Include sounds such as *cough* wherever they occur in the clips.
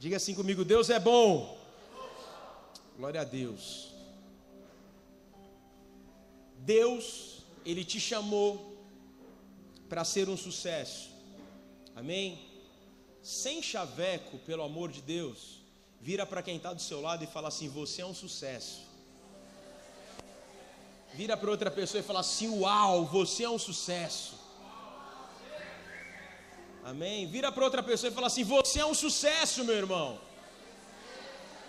Diga assim comigo: Deus é bom. Glória a Deus. Deus, Ele te chamou para ser um sucesso. Amém? Sem chaveco, pelo amor de Deus, vira para quem está do seu lado e fala assim: Você é um sucesso. Vira para outra pessoa e fala assim: Uau, você é um sucesso. Amém? Vira para outra pessoa e fala assim: Você é um sucesso, meu irmão.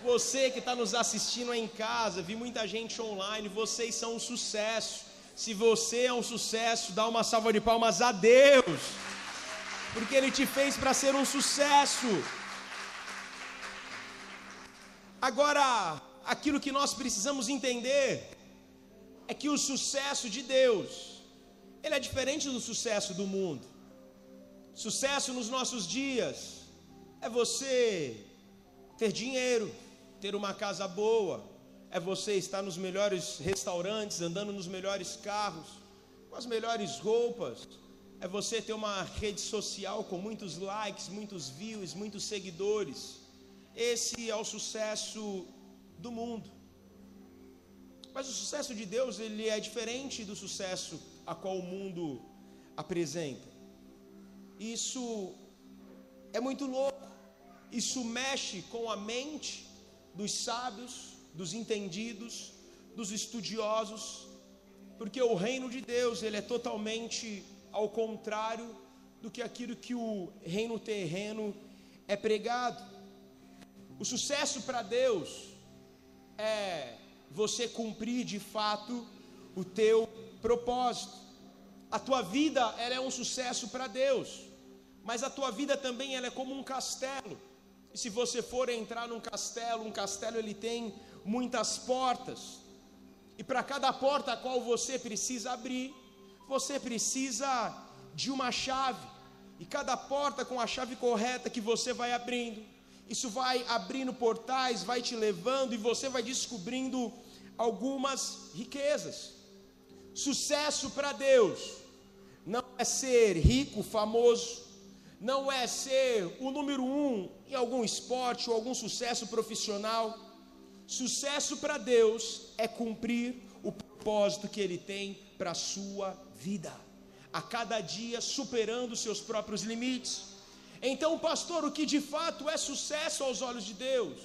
Você que está nos assistindo aí em casa, vi muita gente online, vocês são um sucesso. Se você é um sucesso, dá uma salva de palmas a Deus, porque Ele te fez para ser um sucesso. Agora, aquilo que nós precisamos entender é que o sucesso de Deus, ele é diferente do sucesso do mundo. Sucesso nos nossos dias é você ter dinheiro, ter uma casa boa, é você estar nos melhores restaurantes, andando nos melhores carros, com as melhores roupas, é você ter uma rede social com muitos likes, muitos views, muitos seguidores. Esse é o sucesso do mundo. Mas o sucesso de Deus, ele é diferente do sucesso a qual o mundo apresenta. Isso é muito louco. Isso mexe com a mente dos sábios, dos entendidos, dos estudiosos, porque o reino de Deus, ele é totalmente ao contrário do que aquilo que o reino terreno é pregado. O sucesso para Deus é você cumprir de fato o teu propósito. A tua vida ela é um sucesso para Deus, mas a tua vida também ela é como um castelo. E se você for entrar num castelo, um castelo ele tem muitas portas. E para cada porta a qual você precisa abrir, você precisa de uma chave. E cada porta com a chave correta que você vai abrindo, isso vai abrindo portais, vai te levando e você vai descobrindo algumas riquezas. Sucesso para Deus não é ser rico, famoso, não é ser o número um em algum esporte ou algum sucesso profissional. Sucesso para Deus é cumprir o propósito que Ele tem para a sua vida, a cada dia superando seus próprios limites. Então, pastor, o que de fato é sucesso aos olhos de Deus?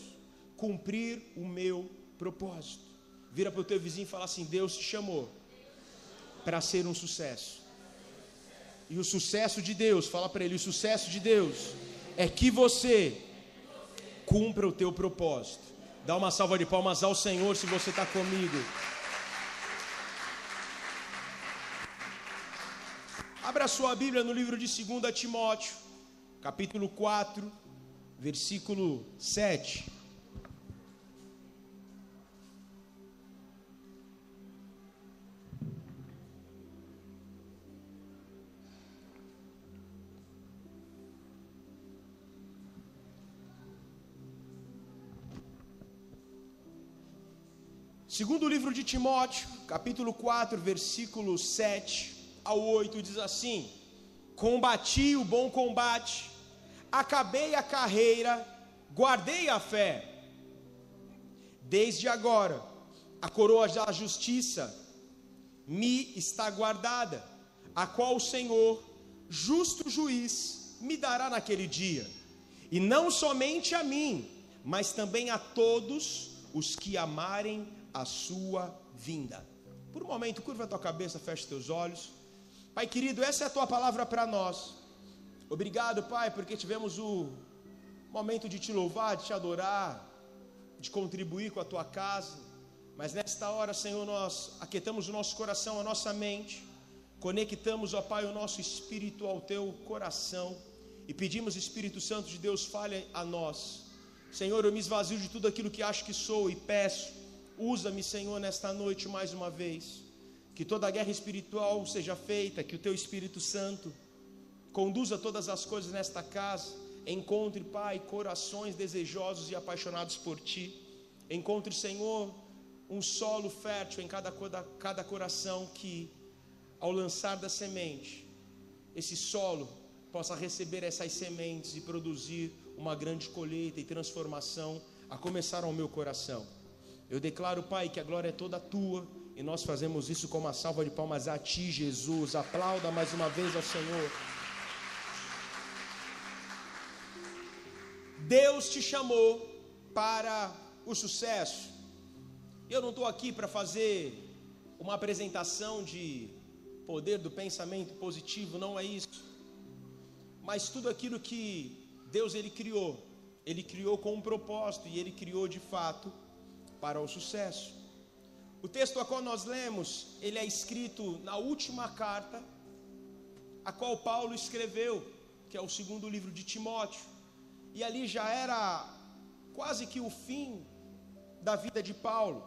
Cumprir o meu propósito. Vira para o teu vizinho e fala assim: Deus te chamou para ser um sucesso. E o sucesso de Deus, fala para ele, o sucesso de Deus é que você cumpra o teu propósito. Dá uma salva de palmas ao Senhor se você está comigo. Abra sua Bíblia no livro de 2 Timóteo, capítulo 4, versículo 7. Segundo livro de Timóteo, capítulo 4, versículo 7 ao 8, diz assim: Combati o bom combate, acabei a carreira, guardei a fé. Desde agora, a coroa da justiça me está guardada, a qual o Senhor, justo juiz, me dará naquele dia, e não somente a mim, mas também a todos os que amarem a sua vinda. Por um momento, curva a tua cabeça, fecha teus olhos. Pai querido, essa é a tua palavra para nós. Obrigado, Pai, porque tivemos o momento de te louvar, de te adorar, de contribuir com a tua casa. Mas nesta hora, Senhor, nós aquietamos o nosso coração, a nossa mente, conectamos, ó Pai, o nosso espírito ao teu coração e pedimos, Espírito Santo de Deus, fale a nós. Senhor, eu me esvazio de tudo aquilo que acho que sou e peço Usa-me, Senhor, nesta noite mais uma vez. Que toda a guerra espiritual seja feita, que o teu Espírito Santo conduza todas as coisas nesta casa. Encontre, Pai, corações desejosos e apaixonados por ti. Encontre, Senhor, um solo fértil em cada, cada coração que, ao lançar da semente, esse solo possa receber essas sementes e produzir uma grande colheita e transformação a começar ao meu coração. Eu declaro, Pai, que a glória é toda tua e nós fazemos isso com uma salva de palmas a Ti, Jesus. Aplauda mais uma vez ao Senhor. Deus te chamou para o sucesso. Eu não estou aqui para fazer uma apresentação de poder do pensamento positivo, não é isso. Mas tudo aquilo que Deus ele criou, ele criou com um propósito e ele criou de fato para o sucesso. O texto a qual nós lemos, ele é escrito na última carta a qual Paulo escreveu, que é o segundo livro de Timóteo. E ali já era quase que o fim da vida de Paulo,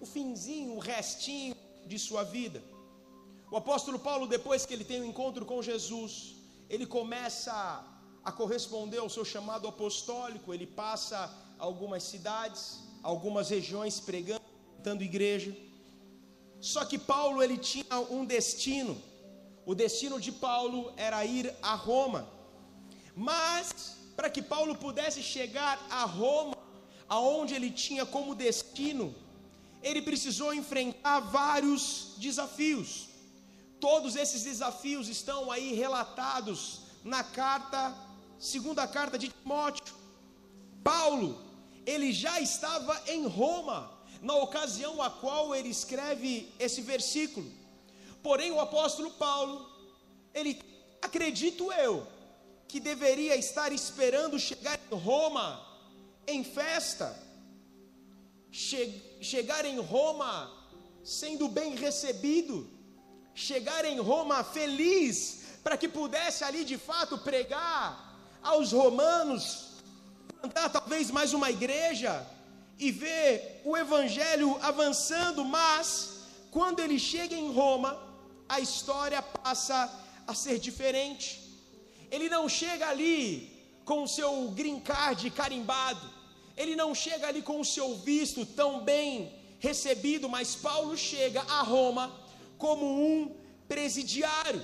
o finzinho, o restinho de sua vida. O apóstolo Paulo, depois que ele tem o um encontro com Jesus, ele começa a corresponder ao seu chamado apostólico, ele passa algumas cidades, algumas regiões pregando, plantando igreja. Só que Paulo ele tinha um destino. O destino de Paulo era ir a Roma. Mas para que Paulo pudesse chegar a Roma, aonde ele tinha como destino, ele precisou enfrentar vários desafios. Todos esses desafios estão aí relatados na carta, segunda carta de Timóteo. Paulo, ele já estava em Roma na ocasião a qual ele escreve esse versículo. Porém, o apóstolo Paulo, ele acredito eu, que deveria estar esperando chegar em Roma em festa, che chegar em Roma sendo bem recebido, chegar em Roma feliz, para que pudesse ali de fato pregar aos romanos, plantar talvez mais uma igreja e ver o evangelho avançando, mas quando ele chega em Roma, a história passa a ser diferente. Ele não chega ali com o seu green card carimbado, ele não chega ali com o seu visto tão bem recebido, mas Paulo chega a Roma como um presidiário.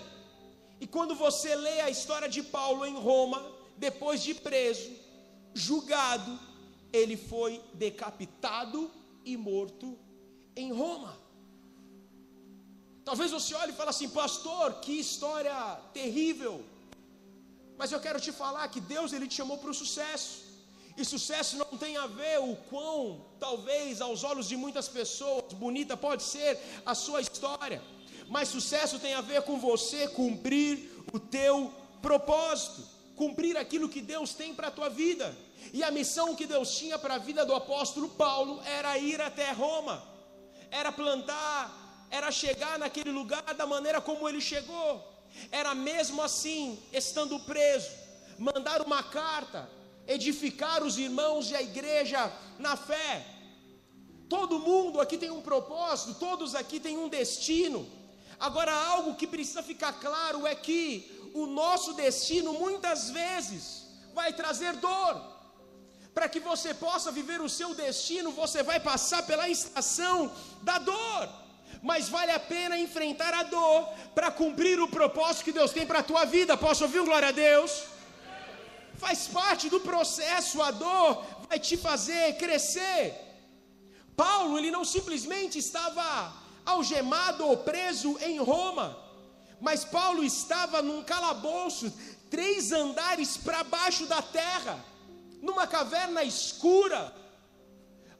E quando você lê a história de Paulo em Roma, depois de preso, julgado, ele foi decapitado e morto em Roma. Talvez você olhe e fale assim, pastor, que história terrível. Mas eu quero te falar que Deus ele te chamou para o sucesso. E sucesso não tem a ver o quão, talvez aos olhos de muitas pessoas, bonita pode ser a sua história. Mas sucesso tem a ver com você cumprir o teu propósito, cumprir aquilo que Deus tem para a tua vida. E a missão que Deus tinha para a vida do apóstolo Paulo era ir até Roma, era plantar, era chegar naquele lugar da maneira como ele chegou. Era mesmo assim, estando preso, mandar uma carta, edificar os irmãos e a igreja na fé. Todo mundo aqui tem um propósito, todos aqui têm um destino. Agora, algo que precisa ficar claro é que o nosso destino muitas vezes vai trazer dor. Para que você possa viver o seu destino, você vai passar pela estação da dor. Mas vale a pena enfrentar a dor para cumprir o propósito que Deus tem para a tua vida. Posso ouvir um glória a Deus? Faz parte do processo, a dor vai te fazer crescer. Paulo, ele não simplesmente estava algemado ou preso em Roma, mas Paulo estava num calabouço, três andares para baixo da terra numa caverna escura,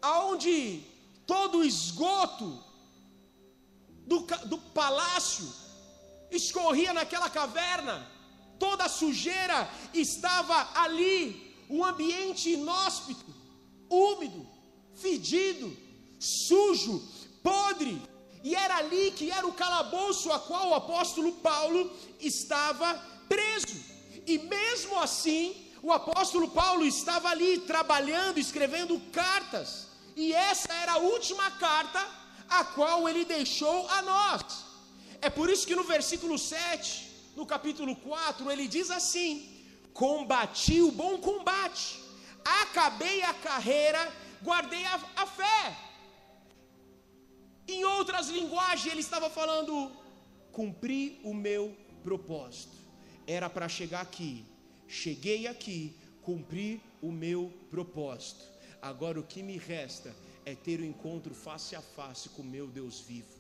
aonde todo o esgoto do, do palácio escorria naquela caverna, toda a sujeira estava ali, um ambiente inóspito, úmido, fedido, sujo, podre, e era ali que era o calabouço a qual o apóstolo Paulo estava preso, e mesmo assim, o apóstolo Paulo estava ali trabalhando, escrevendo cartas, e essa era a última carta a qual ele deixou a nós. É por isso que no versículo 7, no capítulo 4, ele diz assim: Combati o bom combate, acabei a carreira, guardei a, a fé. Em outras linguagens, ele estava falando: cumpri o meu propósito. Era para chegar aqui cheguei aqui, cumpri o meu propósito. Agora o que me resta é ter o um encontro face a face com o meu Deus vivo.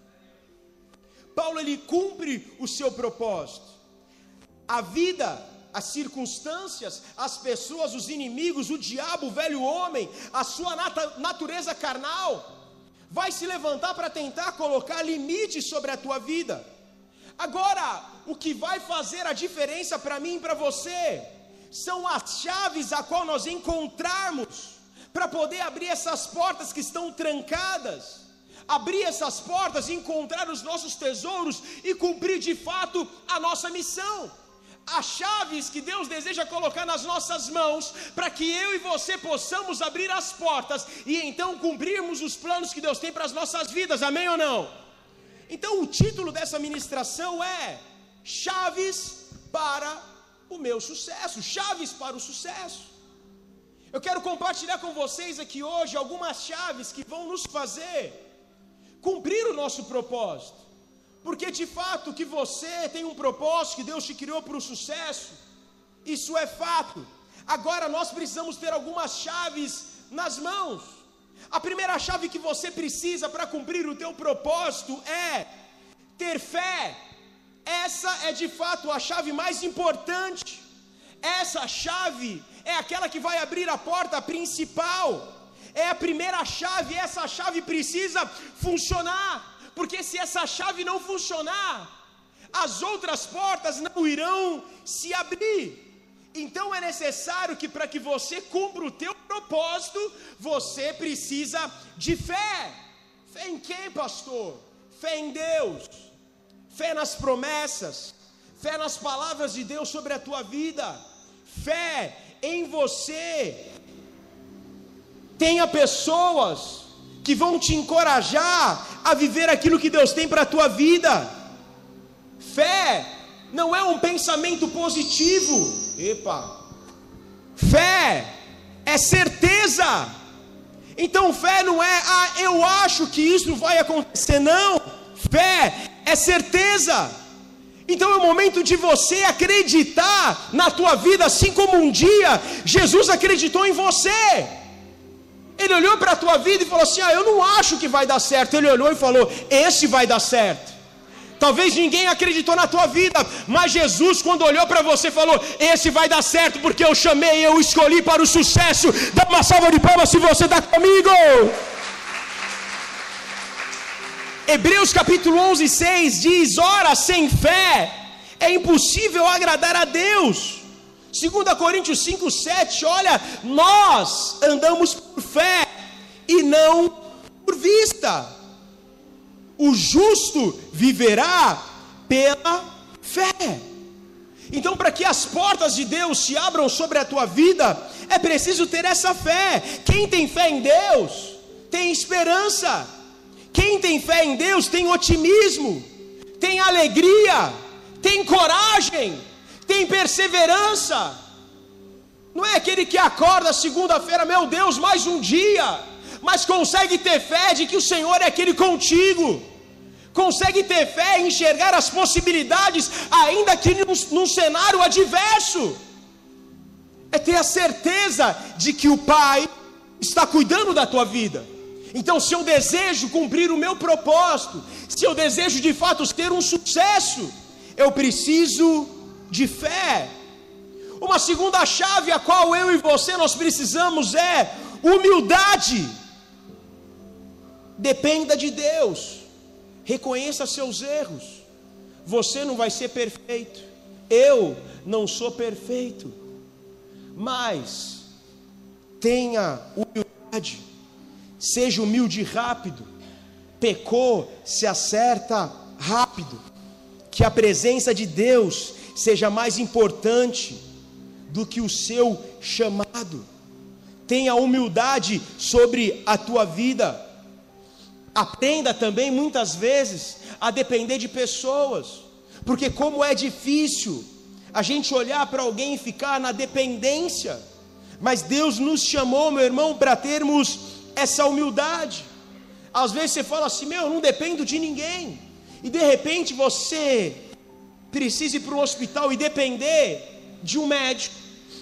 Paulo ele cumpre o seu propósito. A vida, as circunstâncias, as pessoas, os inimigos, o diabo, o velho homem, a sua nat natureza carnal, vai se levantar para tentar colocar limites sobre a tua vida. Agora, o que vai fazer a diferença para mim e para você são as chaves a qual nós encontrarmos para poder abrir essas portas que estão trancadas, abrir essas portas, encontrar os nossos tesouros e cumprir de fato a nossa missão. As chaves que Deus deseja colocar nas nossas mãos, para que eu e você possamos abrir as portas e então cumprirmos os planos que Deus tem para as nossas vidas, amém ou não? Então, o título dessa ministração é Chaves para o meu sucesso, chaves para o sucesso. Eu quero compartilhar com vocês aqui hoje algumas chaves que vão nos fazer cumprir o nosso propósito. Porque de fato que você tem um propósito, que Deus te criou para o sucesso, isso é fato. Agora nós precisamos ter algumas chaves nas mãos. A primeira chave que você precisa para cumprir o teu propósito é ter fé. Essa é de fato a chave mais importante. Essa chave é aquela que vai abrir a porta principal, é a primeira chave, essa chave precisa funcionar, porque se essa chave não funcionar, as outras portas não irão se abrir. Então é necessário que para que você cumpra o teu propósito, você precisa de fé. Fé em quem, pastor? Fé em Deus. Fé nas promessas, fé nas palavras de Deus sobre a tua vida. Fé em você. Tenha pessoas que vão te encorajar a viver aquilo que Deus tem para a tua vida. Fé não é um pensamento positivo. Epa. Fé é certeza. Então fé não é, ah, eu acho que isso vai acontecer. Não. Fé é certeza. Então é o momento de você acreditar na tua vida, assim como um dia Jesus acreditou em você. Ele olhou para a tua vida e falou assim: Ah, eu não acho que vai dar certo. Ele olhou e falou: Esse vai dar certo. Talvez ninguém acreditou na tua vida, mas Jesus, quando olhou para você, falou: Esse vai dar certo, porque eu chamei, eu escolhi para o sucesso. Dá uma salva de palmas se você está comigo. Hebreus capítulo 11, 6 diz: Ora, sem fé é impossível agradar a Deus. 2 Coríntios 5, 7, olha, nós andamos por fé e não por vista. O justo viverá pela fé. Então, para que as portas de Deus se abram sobre a tua vida, é preciso ter essa fé. Quem tem fé em Deus, tem esperança. Quem tem fé em Deus tem otimismo, tem alegria, tem coragem, tem perseverança. Não é aquele que acorda segunda-feira, meu Deus, mais um dia, mas consegue ter fé de que o Senhor é aquele contigo, consegue ter fé em enxergar as possibilidades, ainda que num, num cenário adverso, é ter a certeza de que o Pai está cuidando da tua vida. Então, se eu desejo cumprir o meu propósito, se eu desejo de fato ter um sucesso, eu preciso de fé. Uma segunda chave a qual eu e você nós precisamos é humildade. Dependa de Deus. Reconheça seus erros. Você não vai ser perfeito. Eu não sou perfeito. Mas tenha humildade Seja humilde rápido. Pecou, se acerta rápido. Que a presença de Deus seja mais importante do que o seu chamado. Tenha humildade sobre a tua vida. Aprenda também, muitas vezes, a depender de pessoas, porque, como é difícil a gente olhar para alguém e ficar na dependência, mas Deus nos chamou, meu irmão, para termos essa humildade. Às vezes você fala assim: Meu, eu não dependo de ninguém. E de repente você precisa ir para um hospital e depender de um médico,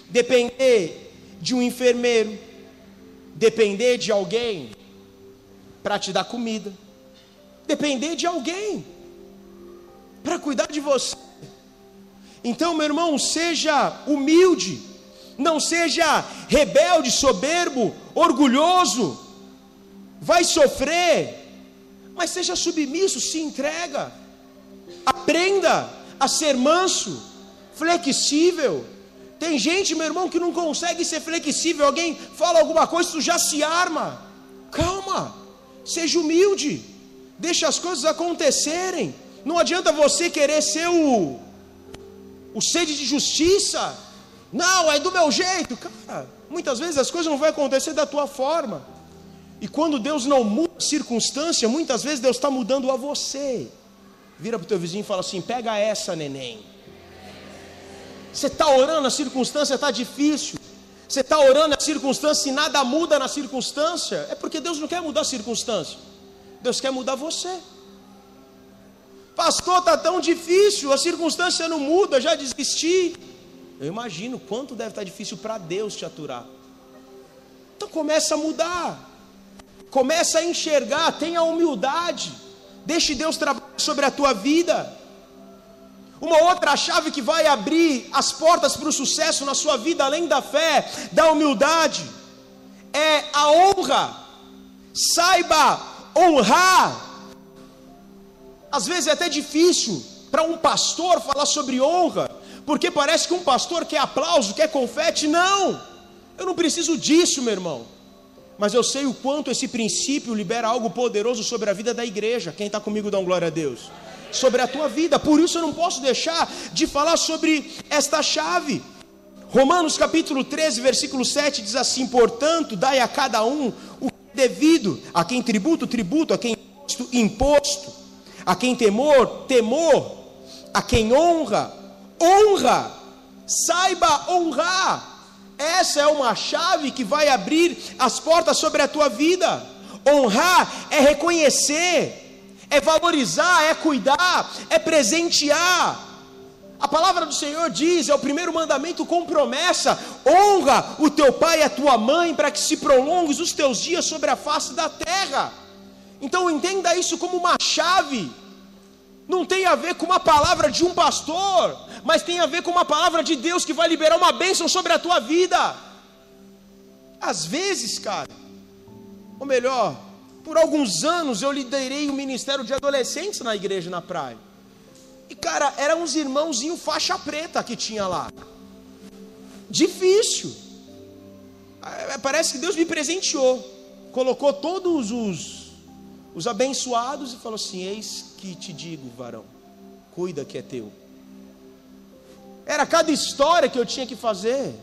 depender de um enfermeiro, depender de alguém para te dar comida, depender de alguém para cuidar de você. Então, meu irmão, seja humilde, não seja rebelde, soberbo, orgulhoso, vai sofrer, mas seja submisso, se entrega, aprenda a ser manso, flexível. Tem gente, meu irmão, que não consegue ser flexível. Alguém fala alguma coisa, tu já se arma. Calma, seja humilde, deixa as coisas acontecerem. Não adianta você querer ser o, o sede de justiça. Não, é do meu jeito. Cara, muitas vezes as coisas não vão acontecer da tua forma. E quando Deus não muda a circunstância, muitas vezes Deus está mudando a você. Vira para o teu vizinho e fala assim: pega essa, neném. Você está orando, a circunstância está difícil. Você está orando a circunstância e nada muda na circunstância. É porque Deus não quer mudar a circunstância. Deus quer mudar você. Pastor, está tão difícil, a circunstância não muda, já desisti. Eu imagino quanto deve estar tá difícil para Deus te aturar. Então começa a mudar. Começa a enxergar, tenha humildade. Deixe Deus trabalhar sobre a tua vida. Uma outra chave que vai abrir as portas para o sucesso na sua vida, além da fé, da humildade, é a honra. Saiba honrar. Às vezes é até difícil para um pastor falar sobre honra, porque parece que um pastor quer aplauso, quer confete. Não, eu não preciso disso, meu irmão mas eu sei o quanto esse princípio libera algo poderoso sobre a vida da igreja. Quem está comigo, dá um glória a Deus. Sobre a tua vida, por isso eu não posso deixar de falar sobre esta chave. Romanos capítulo 13, versículo 7 diz assim: Portanto, dai a cada um o devido, a quem tributo, tributo, a quem imposto, imposto, a quem temor, temor, a quem honra, honra, saiba honrar essa é uma chave que vai abrir as portas sobre a tua vida. Honrar é reconhecer, é valorizar, é cuidar, é presentear. A palavra do Senhor diz, é o primeiro mandamento com promessa: honra o teu pai e a tua mãe, para que se prolongues os teus dias sobre a face da terra. Então entenda isso como uma chave não tem a ver com uma palavra de um pastor, mas tem a ver com uma palavra de Deus que vai liberar uma bênção sobre a tua vida. Às vezes, cara, ou melhor, por alguns anos eu liderei o ministério de adolescentes na igreja na praia. E cara, eram uns irmãozinhos faixa preta que tinha lá. Difícil. É, parece que Deus me presenteou. Colocou todos os os abençoados e falou assim: Eis que te digo, varão, cuida que é teu. Era cada história que eu tinha que fazer.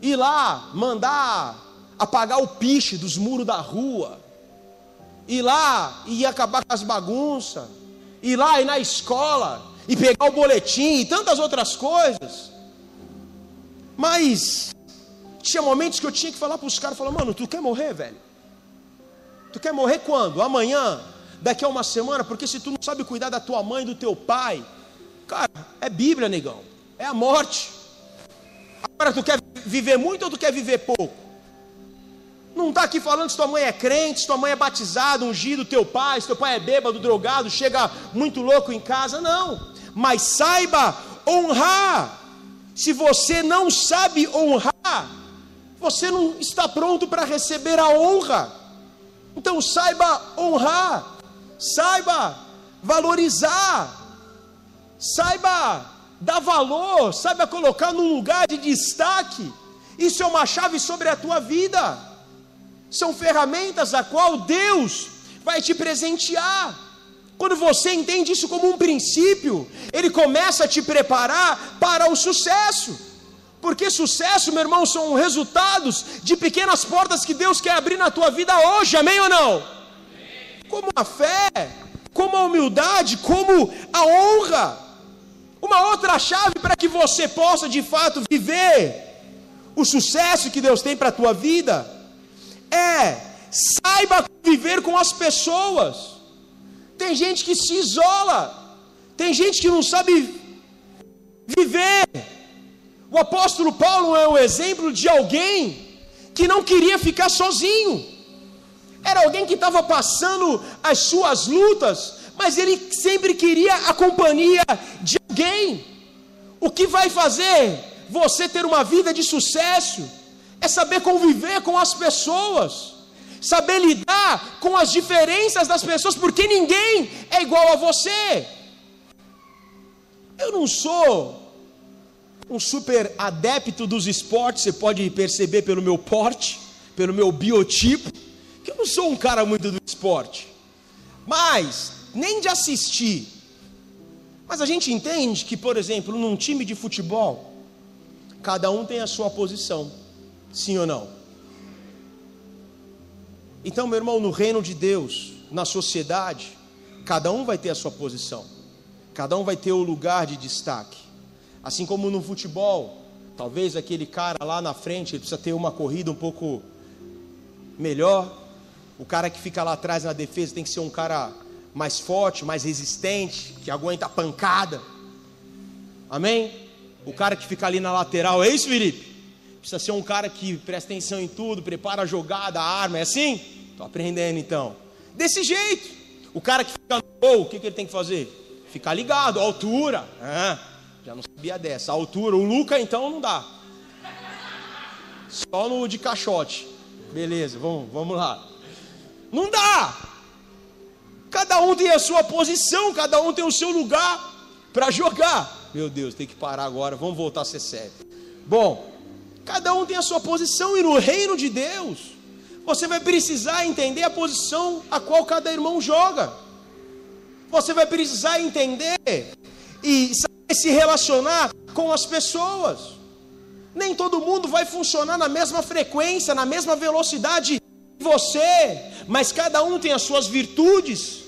Ir lá, mandar apagar o piche dos muros da rua. Ir lá e acabar com as bagunças. Ir lá e na escola e pegar o boletim e tantas outras coisas. Mas tinha momentos que eu tinha que falar para os caras, falar, mano, tu quer morrer, velho? Tu quer morrer quando? Amanhã? Daqui a uma semana? Porque se tu não sabe cuidar da tua mãe, do teu pai, cara, é Bíblia, negão. É a morte. Agora tu quer viver muito ou tu quer viver pouco? Não está aqui falando se tua mãe é crente, se tua mãe é batizada, ungido, teu pai, se teu pai é bêbado, drogado, chega muito louco em casa, não. Mas saiba honrar. Se você não sabe honrar, você não está pronto para receber a honra. Então saiba honrar, saiba valorizar, saiba dar valor, saiba colocar num lugar de destaque. Isso é uma chave sobre a tua vida. São ferramentas a qual Deus vai te presentear. Quando você entende isso como um princípio, ele começa a te preparar para o sucesso. Porque sucesso, meu irmão, são resultados de pequenas portas que Deus quer abrir na tua vida hoje, amém ou não? Amém. Como a fé, como a humildade, como a honra. Uma outra chave para que você possa de fato viver o sucesso que Deus tem para a tua vida é saiba viver com as pessoas. Tem gente que se isola, tem gente que não sabe viver O apóstolo Paulo é o exemplo de alguém que não queria ficar sozinho. Era alguém que estava passando as suas lutas, mas ele sempre queria a companhia de alguém. O que vai fazer você ter uma vida de sucesso é saber conviver com as pessoas, saber lidar com as diferenças das pessoas, porque ninguém é igual a você. Eu não sou um super adepto dos esportes, você pode perceber pelo meu porte, pelo meu biotipo, que eu não sou um cara muito do esporte. Mas, nem de assistir. Mas a gente entende que, por exemplo, num time de futebol, cada um tem a sua posição. Sim ou não? Então, meu irmão, no reino de Deus, na sociedade, cada um vai ter a sua posição. Cada um vai ter o lugar de destaque. Assim como no futebol, talvez aquele cara lá na frente ele precisa ter uma corrida um pouco melhor. O cara que fica lá atrás na defesa tem que ser um cara mais forte, mais resistente, que aguenta a pancada. Amém? O cara que fica ali na lateral, é isso, Felipe? Precisa ser um cara que presta atenção em tudo, prepara a jogada, a arma, é assim? Estou aprendendo então. Desse jeito. O cara que fica no gol, o que, que ele tem que fazer? Ficar ligado, altura. Ah, já não sabia dessa. A altura, o Luca então não dá. Só no de caixote. Beleza, vamos, vamos lá. Não dá. Cada um tem a sua posição, cada um tem o seu lugar para jogar. Meu Deus, tem que parar agora, vamos voltar a ser sério. Bom, cada um tem a sua posição e no reino de Deus, você vai precisar entender a posição a qual cada irmão joga. Você vai precisar entender e se relacionar com as pessoas. Nem todo mundo vai funcionar na mesma frequência, na mesma velocidade você, mas cada um tem as suas virtudes,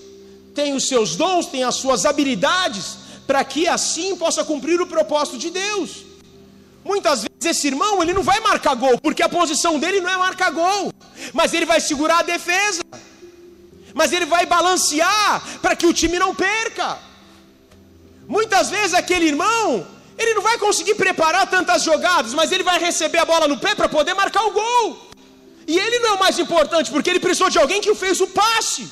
tem os seus dons, tem as suas habilidades, para que assim possa cumprir o propósito de Deus. Muitas vezes esse irmão, ele não vai marcar gol, porque a posição dele não é marcar gol, mas ele vai segurar a defesa. Mas ele vai balancear para que o time não perca. Muitas vezes aquele irmão, ele não vai conseguir preparar tantas jogadas, mas ele vai receber a bola no pé para poder marcar o gol. E ele não é o mais importante, porque ele precisou de alguém que fez o passe,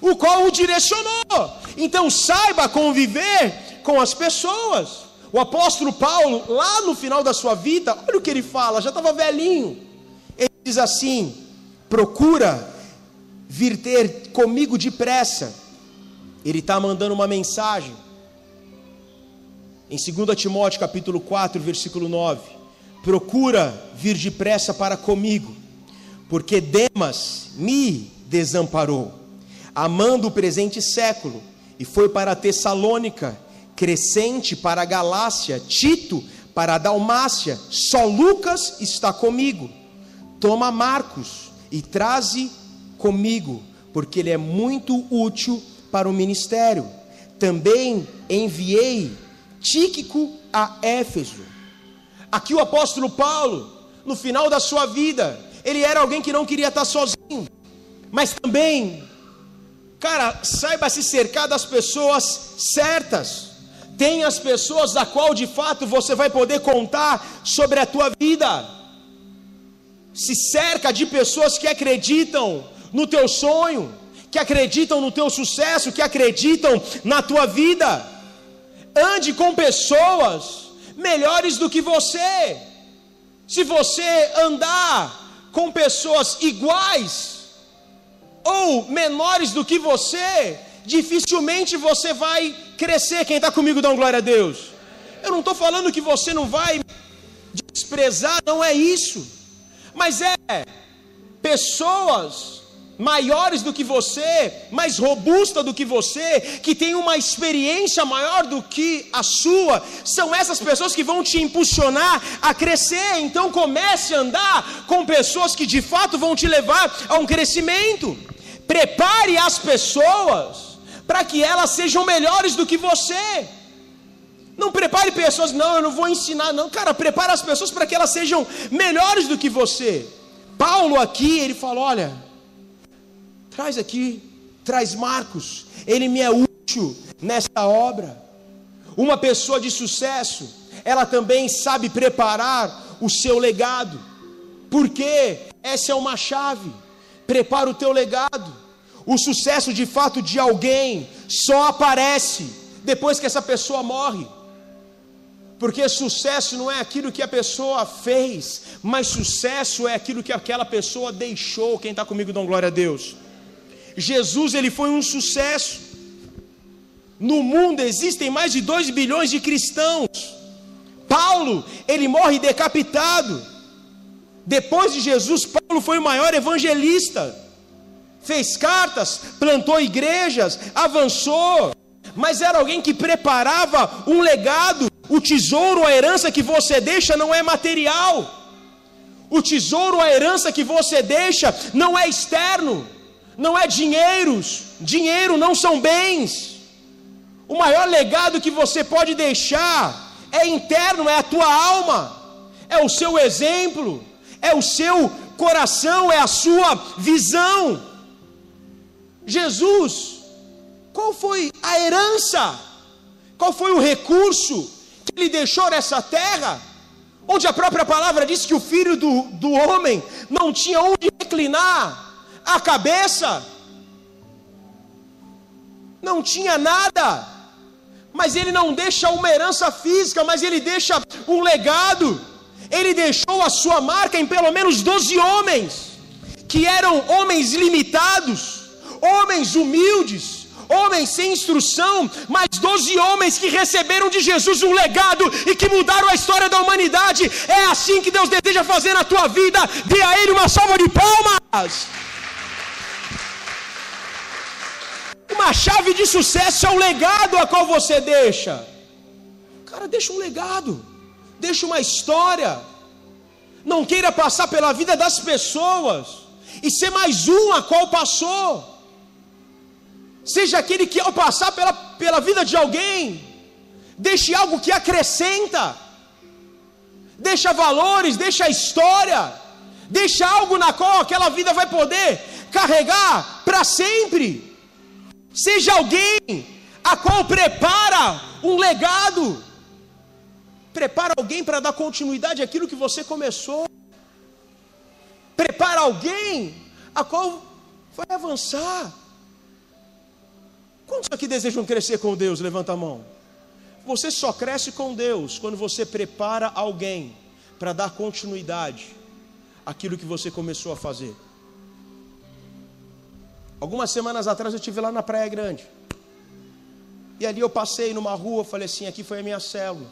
o qual o direcionou. Então saiba conviver com as pessoas. O apóstolo Paulo, lá no final da sua vida, olha o que ele fala, já estava velhinho. Ele diz assim: procura vir ter comigo depressa. Ele está mandando uma mensagem em 2 Timóteo capítulo 4, versículo 9: Procura vir depressa para comigo, porque Demas me desamparou, amando o presente século, e foi para Tessalônica, Crescente para a Galácia, Tito para a Dalmácia, só Lucas está comigo. Toma Marcos e traze comigo, porque ele é muito útil para o ministério. Também enviei Tíquico a Éfeso. Aqui o apóstolo Paulo, no final da sua vida, ele era alguém que não queria estar sozinho, mas também, cara, saiba se cercar das pessoas certas. Tem as pessoas da qual de fato você vai poder contar sobre a tua vida. Se cerca de pessoas que acreditam no teu sonho, que acreditam no teu sucesso, que acreditam na tua vida. Ande com pessoas melhores do que você. Se você andar com pessoas iguais ou menores do que você, dificilmente você vai crescer. Quem está comigo, dá um glória a Deus. Eu não estou falando que você não vai desprezar, não é isso. Mas é pessoas maiores do que você, mais robusta do que você, que tem uma experiência maior do que a sua, são essas pessoas que vão te impulsionar a crescer. Então comece a andar com pessoas que de fato vão te levar a um crescimento. Prepare as pessoas para que elas sejam melhores do que você. Não prepare pessoas, não, eu não vou ensinar, não, cara, prepare as pessoas para que elas sejam melhores do que você. Paulo aqui, ele fala: olha, Traz aqui, traz Marcos, ele me é útil nessa obra. Uma pessoa de sucesso ela também sabe preparar o seu legado. Porque essa é uma chave. Prepara o teu legado. O sucesso de fato de alguém só aparece depois que essa pessoa morre. Porque sucesso não é aquilo que a pessoa fez, mas sucesso é aquilo que aquela pessoa deixou. Quem está comigo, dá glória a Deus. Jesus, ele foi um sucesso. No mundo existem mais de 2 bilhões de cristãos. Paulo, ele morre decapitado. Depois de Jesus, Paulo foi o maior evangelista fez cartas, plantou igrejas, avançou, mas era alguém que preparava um legado. O tesouro, a herança que você deixa não é material. O tesouro, a herança que você deixa não é externo, não é dinheiros. Dinheiro não são bens. O maior legado que você pode deixar é interno, é a tua alma, é o seu exemplo, é o seu coração, é a sua visão. Jesus, qual foi a herança? Qual foi o recurso que ele deixou nessa terra? Onde a própria palavra diz que o filho do, do homem não tinha onde reclinar a cabeça, não tinha nada, mas ele não deixa uma herança física, mas ele deixa um legado. Ele deixou a sua marca em pelo menos 12 homens, que eram homens limitados homens humildes, homens sem instrução, mas doze homens que receberam de Jesus um legado e que mudaram a história da humanidade. É assim que Deus deseja fazer na tua vida. Dê a Ele uma salva de palmas. Uma chave de sucesso é o legado a qual você deixa. Cara, deixa um legado, deixa uma história. Não queira passar pela vida das pessoas e ser mais um a qual passou seja aquele que ao passar pela, pela vida de alguém, deixe algo que acrescenta, deixa valores, deixa história, deixa algo na qual aquela vida vai poder carregar para sempre. Seja alguém a qual prepara um legado, prepara alguém para dar continuidade àquilo que você começou, prepara alguém a qual vai avançar. Quantos aqui desejam crescer com Deus? Levanta a mão. Você só cresce com Deus quando você prepara alguém para dar continuidade àquilo que você começou a fazer. Algumas semanas atrás eu estive lá na Praia Grande. E ali eu passei numa rua, falei assim: aqui foi a minha célula.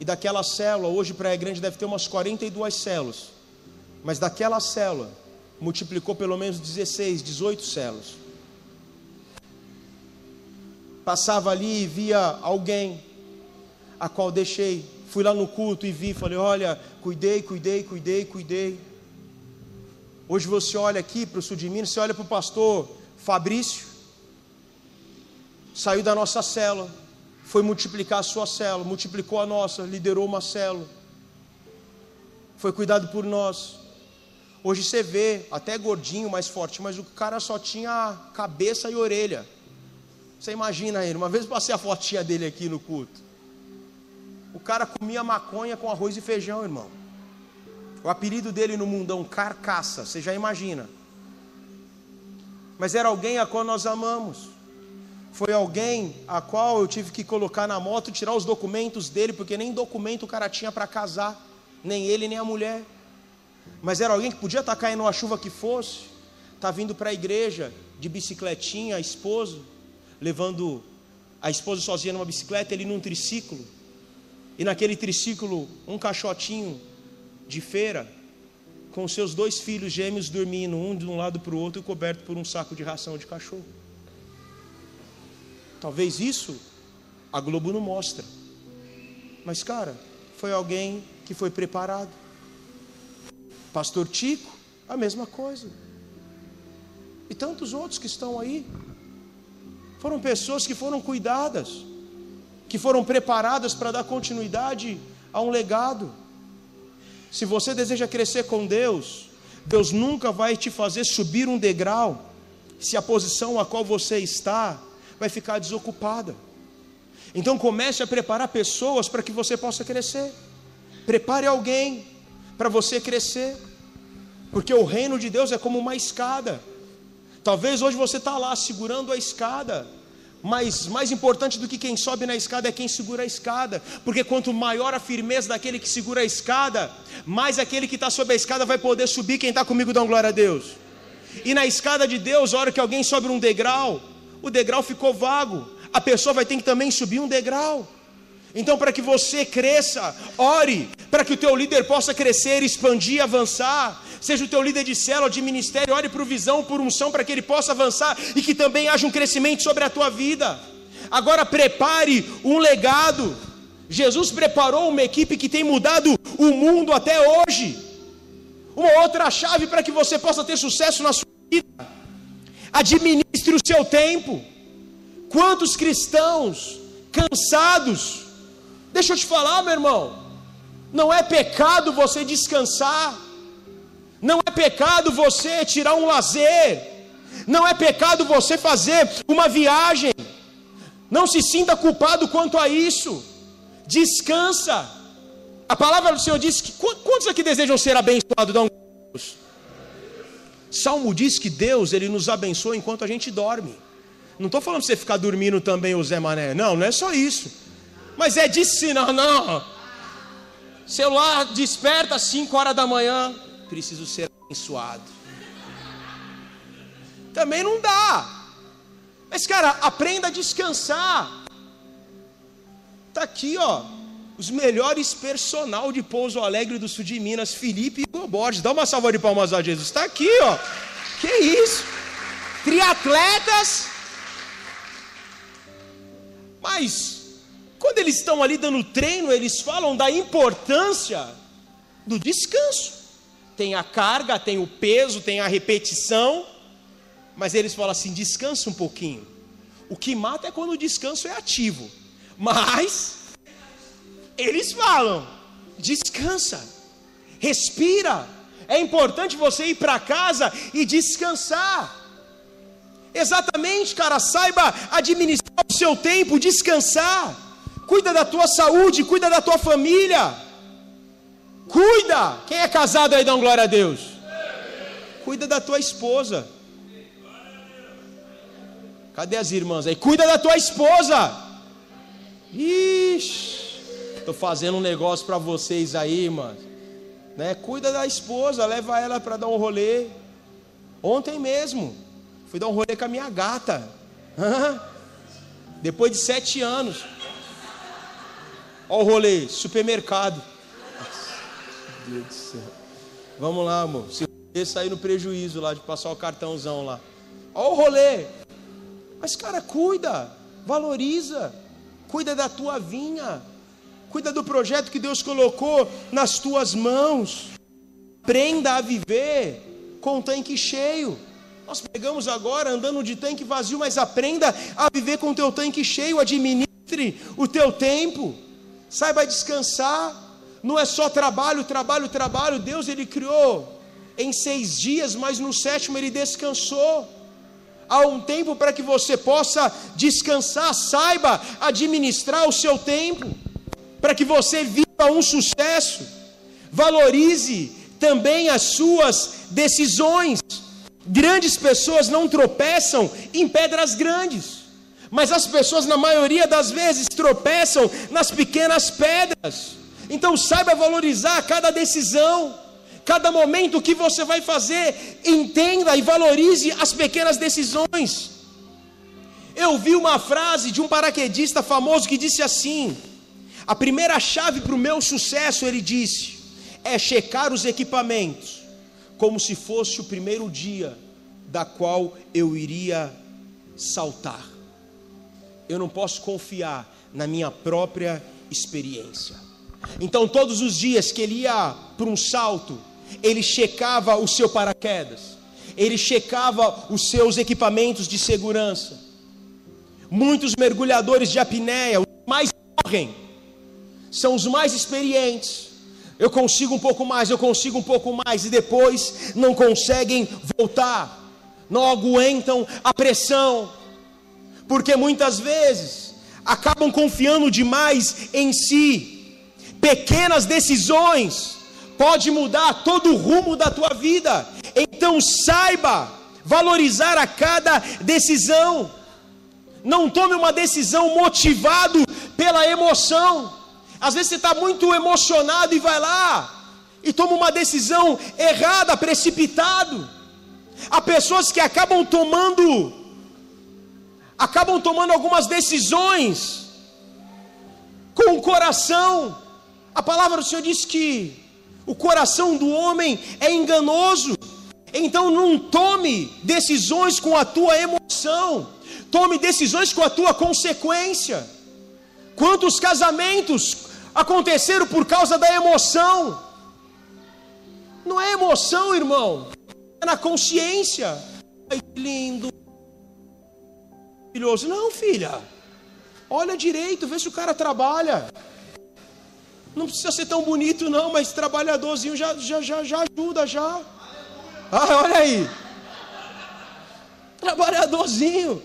E daquela célula, hoje Praia Grande deve ter umas 42 células. Mas daquela célula, multiplicou pelo menos 16, 18 células passava ali e via alguém a qual deixei. Fui lá no culto e vi, falei: Olha, cuidei, cuidei, cuidei, cuidei. Hoje você olha aqui para o sul de Minas, você olha para o pastor Fabrício, saiu da nossa célula, foi multiplicar a sua célula, multiplicou a nossa, liderou uma célula, foi cuidado por nós. Hoje você vê, até gordinho, mais forte, mas o cara só tinha cabeça e orelha. Você imagina ele, uma vez eu passei a fotinha dele aqui no culto. O cara comia maconha com arroz e feijão, irmão. O apelido dele no mundão, carcaça, você já imagina. Mas era alguém a qual nós amamos. Foi alguém a qual eu tive que colocar na moto, tirar os documentos dele, porque nem documento o cara tinha para casar, nem ele nem a mulher. Mas era alguém que podia estar caindo a chuva que fosse, tá vindo para a igreja de bicicletinha, esposo levando a esposa sozinha numa bicicleta, ele num triciclo, e naquele triciclo um caixotinho de feira, com seus dois filhos gêmeos dormindo, um de um lado para o outro, coberto por um saco de ração de cachorro. Talvez isso a Globo não mostra. Mas, cara, foi alguém que foi preparado. Pastor Tico, a mesma coisa. E tantos outros que estão aí. Foram pessoas que foram cuidadas, que foram preparadas para dar continuidade a um legado. Se você deseja crescer com Deus, Deus nunca vai te fazer subir um degrau se a posição a qual você está vai ficar desocupada. Então comece a preparar pessoas para que você possa crescer. Prepare alguém para você crescer. Porque o reino de Deus é como uma escada. Talvez hoje você está lá segurando a escada. Mas mais importante do que quem sobe na escada é quem segura a escada, porque quanto maior a firmeza daquele que segura a escada, mais aquele que está sob a escada vai poder subir. Quem está comigo dá glória a Deus. E na escada de Deus, a hora que alguém sobe um degrau, o degrau ficou vago, a pessoa vai ter que também subir um degrau. Então, para que você cresça, ore, para que o teu líder possa crescer, expandir, avançar. Seja o teu líder de célula, de ministério, ore por visão, por unção, para que ele possa avançar e que também haja um crescimento sobre a tua vida. Agora prepare um legado. Jesus preparou uma equipe que tem mudado o mundo até hoje. Uma outra chave para que você possa ter sucesso na sua vida. Administre o seu tempo. Quantos cristãos cansados? Deixa eu te falar, meu irmão. Não é pecado você descansar. Não é pecado você tirar um lazer. Não é pecado você fazer uma viagem. Não se sinta culpado quanto a isso. Descansa. A palavra do Senhor diz que quantos aqui desejam ser abençoados? Um Salmo diz que Deus ele nos abençoa enquanto a gente dorme. Não estou falando para você ficar dormindo também, o Zé Mané. Não, não é só isso. Mas é de não, não. Celular desperta às 5 horas da manhã. Preciso ser abençoado. Também não dá. Mas, cara, aprenda a descansar. Tá aqui, ó. Os melhores personal de Pouso Alegre do sul de Minas, Felipe e Borges. Dá uma salva de palmas a Jesus. Está aqui, ó. Que isso? Triatletas mas, quando eles estão ali dando treino, eles falam da importância do descanso. Tem a carga, tem o peso, tem a repetição, mas eles falam assim: descansa um pouquinho. O que mata é quando o descanso é ativo, mas eles falam: descansa, respira. É importante você ir para casa e descansar. Exatamente, cara, saiba administrar o seu tempo, descansar. Cuida da tua saúde, cuida da tua família. Cuida. Quem é casado aí dá um glória a Deus. Cuida da tua esposa. Cadê as irmãs aí? Cuida da tua esposa. Ixi, tô fazendo um negócio para vocês aí, mano. Né? Cuida da esposa, leva ela para dar um rolê. Ontem mesmo, Fui dar um rolê com a minha gata. Depois de sete anos. Olha o rolê, supermercado. Deus do céu. Vamos lá, amor. Se você sair no prejuízo lá de passar o cartãozão lá. Olha o rolê. Mas, cara, cuida, valoriza, cuida da tua vinha, cuida do projeto que Deus colocou nas tuas mãos. Aprenda a viver com o tanque cheio. Nós pegamos agora andando de tanque vazio, mas aprenda a viver com o teu tanque cheio, administre o teu tempo, saiba descansar. Não é só trabalho, trabalho, trabalho. Deus ele criou em seis dias, mas no sétimo ele descansou. Há um tempo para que você possa descansar, saiba administrar o seu tempo, para que você viva um sucesso. Valorize também as suas decisões. Grandes pessoas não tropeçam em pedras grandes, mas as pessoas, na maioria das vezes, tropeçam nas pequenas pedras. Então, saiba valorizar cada decisão, cada momento que você vai fazer, entenda e valorize as pequenas decisões. Eu vi uma frase de um paraquedista famoso que disse assim: a primeira chave para o meu sucesso, ele disse, é checar os equipamentos como se fosse o primeiro dia da qual eu iria saltar. Eu não posso confiar na minha própria experiência. Então, todos os dias que ele ia para um salto, ele checava o seu paraquedas, ele checava os seus equipamentos de segurança. Muitos mergulhadores de apneia, os mais morrem, são os mais experientes eu consigo um pouco mais, eu consigo um pouco mais, e depois não conseguem voltar, não aguentam a pressão, porque muitas vezes acabam confiando demais em si. Pequenas decisões pode mudar todo o rumo da tua vida. Então saiba valorizar a cada decisão. Não tome uma decisão motivado pela emoção. Às vezes você está muito emocionado e vai lá e toma uma decisão errada, precipitado. Há pessoas que acabam tomando, acabam tomando algumas decisões com o coração. A palavra do Senhor diz que o coração do homem é enganoso. Então não tome decisões com a tua emoção, tome decisões com a tua consequência. Quantos casamentos aconteceram por causa da emoção? Não é emoção, irmão, é na consciência. Ai, lindo, maravilhoso. Não, filha, olha direito, vê se o cara trabalha. Não precisa ser tão bonito, não, mas trabalhadorzinho já, já, já, já ajuda, já. Ah, olha aí. Trabalhadorzinho.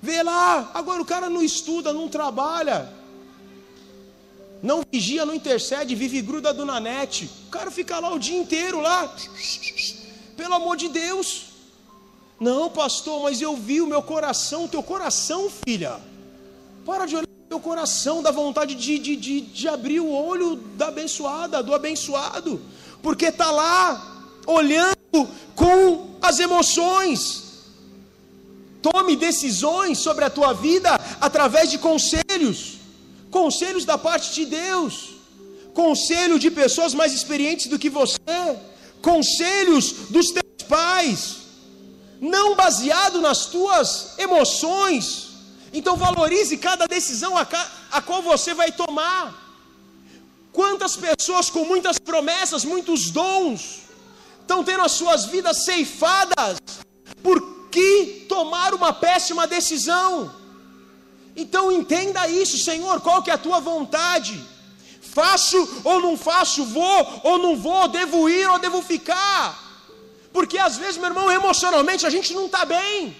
Vê lá. Agora o cara não estuda, não trabalha. Não vigia, não intercede, vive gruda do nanete. O cara fica lá o dia inteiro lá. Pelo amor de Deus. Não, pastor, mas eu vi o meu coração, teu coração, filha. Para de olhar o teu coração, da vontade de, de, de, de abrir o olho da abençoada, do abençoado. Porque está lá olhando com as emoções. Tome decisões sobre a tua vida através de conselhos, conselhos da parte de Deus, conselho de pessoas mais experientes do que você, conselhos dos teus pais, não baseado nas tuas emoções. Então valorize cada decisão a, a qual você vai tomar. Quantas pessoas com muitas promessas, muitos dons, estão tendo as suas vidas ceifadas porque tomaram uma péssima decisão. Então entenda isso, Senhor, qual que é a tua vontade? Faço ou não faço, vou ou não vou, devo ir ou devo ficar? Porque às vezes, meu irmão, emocionalmente a gente não está bem.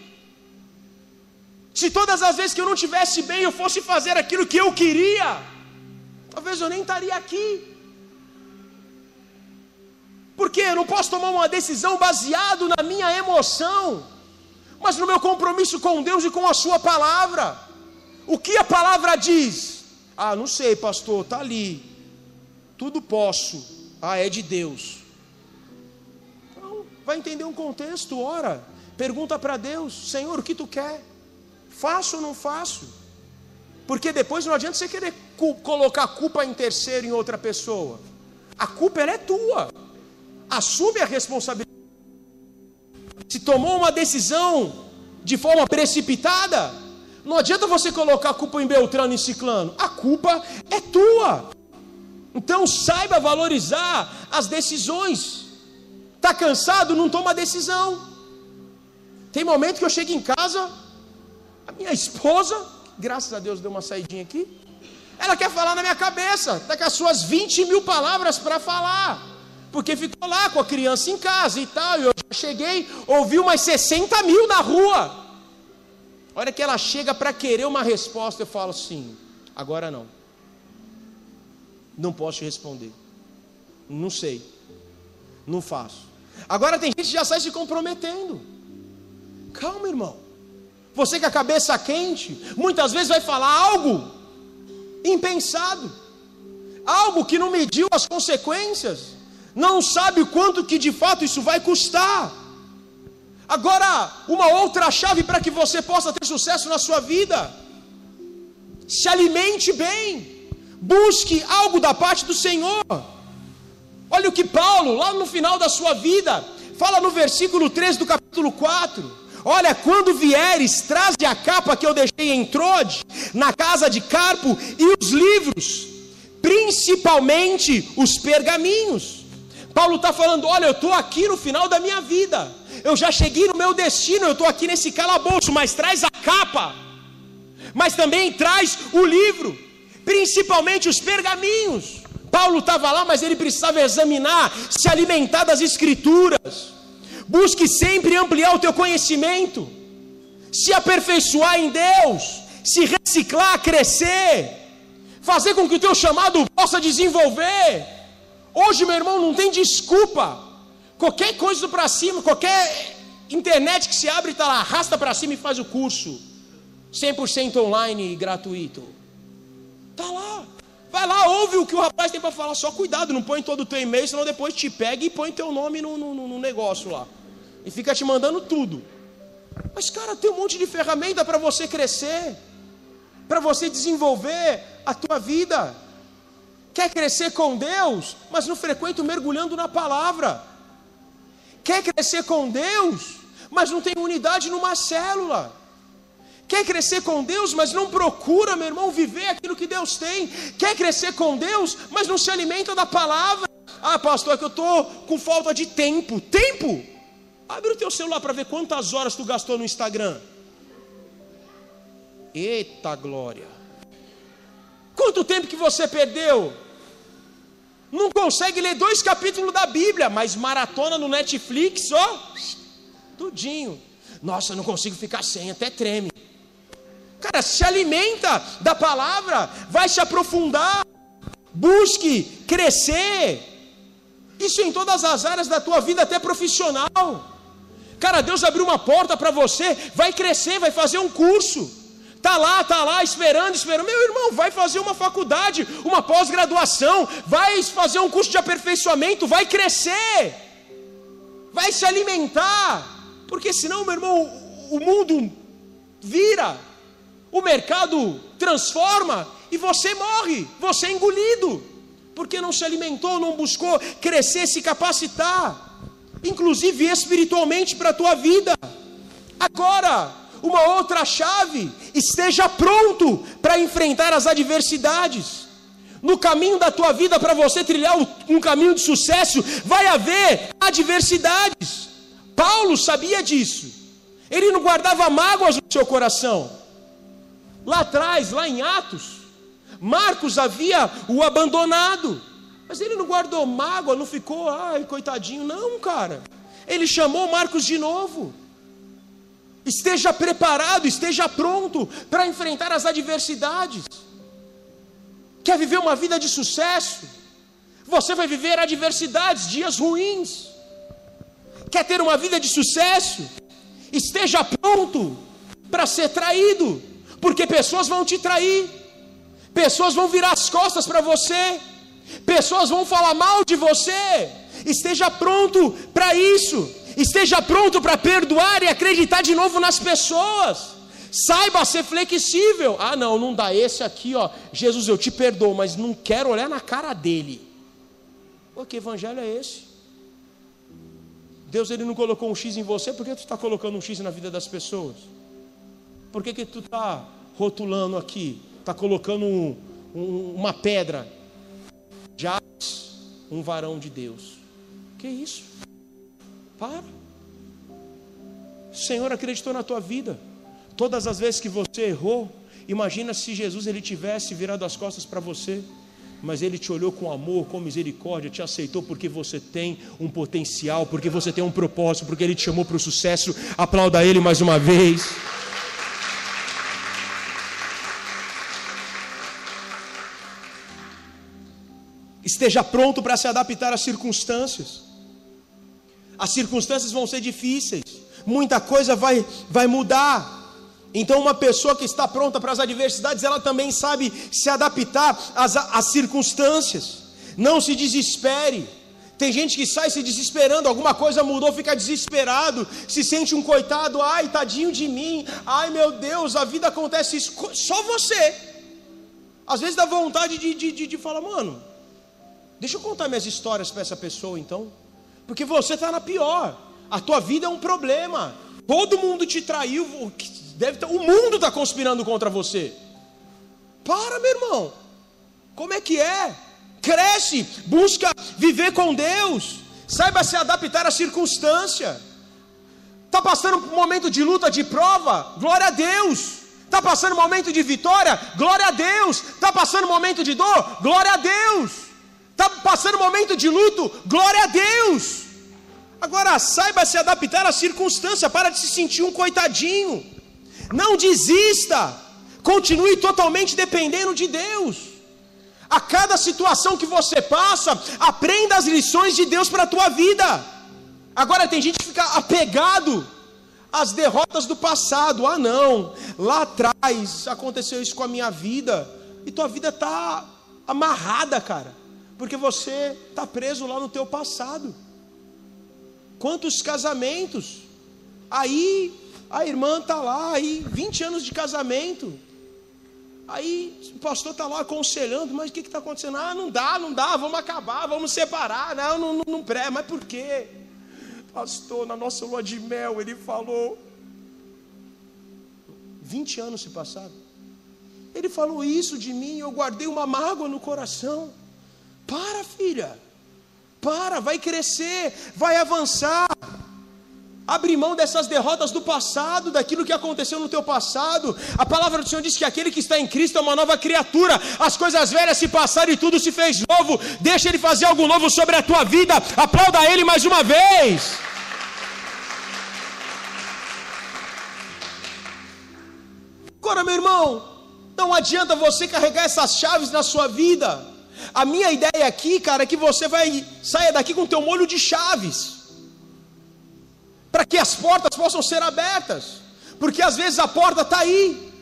Se todas as vezes que eu não tivesse bem eu fosse fazer aquilo que eu queria, talvez eu nem estaria aqui. Porque eu não posso tomar uma decisão baseado na minha emoção, mas no meu compromisso com Deus e com a sua palavra. O que a palavra diz? Ah, não sei, pastor, tá ali. Tudo posso. Ah, é de Deus. Então, vai entender um contexto, ora. Pergunta para Deus, Senhor, o que tu quer? Faço ou não faço? Porque depois não adianta você querer colocar a culpa em terceiro em outra pessoa. A culpa é tua assume a responsabilidade. Se tomou uma decisão de forma precipitada, não adianta você colocar a culpa em Beltrano e Ciclano, a culpa é tua. Então saiba valorizar as decisões. Está cansado? Não toma decisão. Tem momento que eu chego em casa, a minha esposa, graças a Deus deu uma saidinha aqui, ela quer falar na minha cabeça, está com as suas 20 mil palavras para falar porque ficou lá com a criança em casa e tal. E eu já cheguei, ouvi umas 60 mil na rua. A hora que ela chega para querer uma resposta, eu falo assim: agora não. Não posso responder. Não sei. Não faço. Agora tem gente que já sai se comprometendo. Calma, irmão. Você com a cabeça quente, muitas vezes vai falar algo impensado, algo que não mediu as consequências não sabe o quanto que de fato isso vai custar. Agora, uma outra chave para que você possa ter sucesso na sua vida: se alimente bem, busque algo da parte do Senhor. Olha o que Paulo, lá no final da sua vida, fala no versículo 3 do capítulo 4. Olha, quando vieres, traze a capa que eu deixei em Trode, na casa de Carpo, e os livros, principalmente os pergaminhos Paulo está falando: olha, eu estou aqui no final da minha vida, eu já cheguei no meu destino, eu estou aqui nesse calabouço, mas traz a capa, mas também traz o livro, principalmente os pergaminhos. Paulo estava lá, mas ele precisava examinar, se alimentar das escrituras. Busque sempre ampliar o teu conhecimento, se aperfeiçoar em Deus, se ciclar, crescer, fazer com que o teu chamado possa desenvolver. Hoje, meu irmão, não tem desculpa. Qualquer coisa para cima, qualquer internet que se abre, está lá, arrasta para cima e faz o curso. 100% online e gratuito. Está lá. Vai lá, ouve o que o rapaz tem para falar. Só cuidado, não põe todo o teu e-mail, senão depois te pega e põe teu nome no, no, no negócio lá. E fica te mandando tudo. Mas, cara, tem um monte de ferramenta para você crescer, para você desenvolver a tua vida. Quer crescer com Deus, mas não frequenta mergulhando na palavra. Quer crescer com Deus, mas não tem unidade numa célula. Quer crescer com Deus, mas não procura, meu irmão, viver aquilo que Deus tem. Quer crescer com Deus, mas não se alimenta da palavra. Ah, pastor, é que eu estou com falta de tempo. Tempo? Abre o teu celular para ver quantas horas tu gastou no Instagram. Eita glória! Quanto tempo que você perdeu? Não consegue ler dois capítulos da Bíblia, mas maratona no Netflix, ó, tudinho. Nossa, não consigo ficar sem, até treme. Cara, se alimenta da palavra, vai se aprofundar, busque crescer. Isso em todas as áreas da tua vida, até profissional. Cara, Deus abriu uma porta para você, vai crescer, vai fazer um curso. Tá lá, tá lá, esperando, esperando. Meu irmão, vai fazer uma faculdade, uma pós-graduação, vai fazer um curso de aperfeiçoamento, vai crescer, vai se alimentar, porque senão, meu irmão, o mundo vira, o mercado transforma e você morre, você é engolido, porque não se alimentou, não buscou crescer, se capacitar, inclusive espiritualmente para a tua vida. Agora, uma outra chave, esteja pronto para enfrentar as adversidades. No caminho da tua vida, para você trilhar um caminho de sucesso, vai haver adversidades. Paulo sabia disso. Ele não guardava mágoas no seu coração. Lá atrás, lá em Atos, Marcos havia o abandonado, mas ele não guardou mágoa, não ficou, ai, coitadinho, não, cara. Ele chamou Marcos de novo. Esteja preparado, esteja pronto para enfrentar as adversidades. Quer viver uma vida de sucesso? Você vai viver adversidades, dias ruins. Quer ter uma vida de sucesso? Esteja pronto para ser traído porque pessoas vão te trair, pessoas vão virar as costas para você, pessoas vão falar mal de você. Esteja pronto para isso, esteja pronto para perdoar e acreditar de novo nas pessoas. Saiba ser flexível. Ah, não, não dá esse aqui, ó. Jesus, eu te perdoo, mas não quero olhar na cara dele. Pô, que evangelho é esse? Deus ele não colocou um X em você, por que tu está colocando um X na vida das pessoas? Por que, que tu está rotulando aqui? Está colocando um, um, uma pedra? Já um varão de Deus. Que isso? Para. O Senhor acreditou na tua vida. Todas as vezes que você errou, imagina se Jesus ele tivesse virado as costas para você mas Ele te olhou com amor, com misericórdia, te aceitou porque você tem um potencial, porque você tem um propósito, porque Ele te chamou para o sucesso. Aplauda Ele mais uma vez. Esteja pronto para se adaptar às circunstâncias. As circunstâncias vão ser difíceis, muita coisa vai, vai mudar. Então, uma pessoa que está pronta para as adversidades, ela também sabe se adaptar às, às circunstâncias. Não se desespere. Tem gente que sai se desesperando, alguma coisa mudou, fica desesperado, se sente um coitado, ai, tadinho de mim, ai meu Deus, a vida acontece isso, só você. Às vezes dá vontade de, de, de, de falar, mano, Deixa eu contar minhas histórias para essa pessoa então. Porque você está na pior. A tua vida é um problema. Todo mundo te traiu. Deve tá, o mundo está conspirando contra você. Para, meu irmão. Como é que é? Cresce, busca viver com Deus. Saiba se adaptar à circunstância. Está passando um momento de luta, de prova? Glória a Deus. Está passando um momento de vitória? Glória a Deus. Está passando um momento de dor? Glória a Deus. Passando um momento de luto? Glória a Deus! Agora saiba se adaptar à circunstância, para de se sentir um coitadinho. Não desista. Continue totalmente dependendo de Deus. A cada situação que você passa, aprenda as lições de Deus para a tua vida. Agora tem gente que fica apegado às derrotas do passado. Ah, não, lá atrás aconteceu isso com a minha vida, e tua vida está amarrada, cara, porque você está preso lá no teu passado. Quantos casamentos? Aí a irmã está lá, aí 20 anos de casamento. Aí o pastor está lá aconselhando, mas o que está acontecendo? Ah, não dá, não dá, vamos acabar, vamos separar. Não, não, não, não pré, mas por quê? Pastor, na nossa lua de mel, ele falou. 20 anos se passaram. Ele falou isso de mim, eu guardei uma mágoa no coração. Para, filha. Para, vai crescer, vai avançar. Abre mão dessas derrotas do passado, daquilo que aconteceu no teu passado. A palavra do Senhor diz que aquele que está em Cristo é uma nova criatura. As coisas velhas se passaram e tudo se fez novo. Deixa ele fazer algo novo sobre a tua vida. Aplauda ele mais uma vez. Agora, meu irmão, não adianta você carregar essas chaves na sua vida. A minha ideia aqui, cara, é que você vai saia daqui com teu molho de chaves. Para que as portas possam ser abertas. Porque às vezes a porta está aí.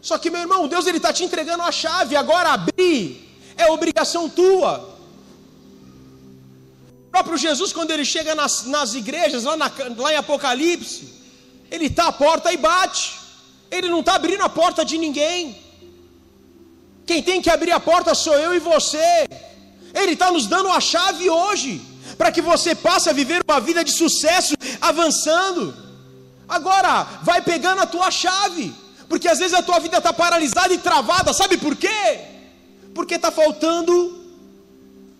Só que, meu irmão, Deus ele está te entregando a chave. Agora abrir é obrigação tua. O próprio Jesus, quando ele chega nas, nas igrejas, lá, na, lá em Apocalipse, ele está à porta e bate. Ele não está abrindo a porta de ninguém. Quem tem que abrir a porta sou eu e você. Ele está nos dando a chave hoje, para que você passe a viver uma vida de sucesso, avançando. Agora, vai pegando a tua chave, porque às vezes a tua vida está paralisada e travada, sabe por quê? Porque está faltando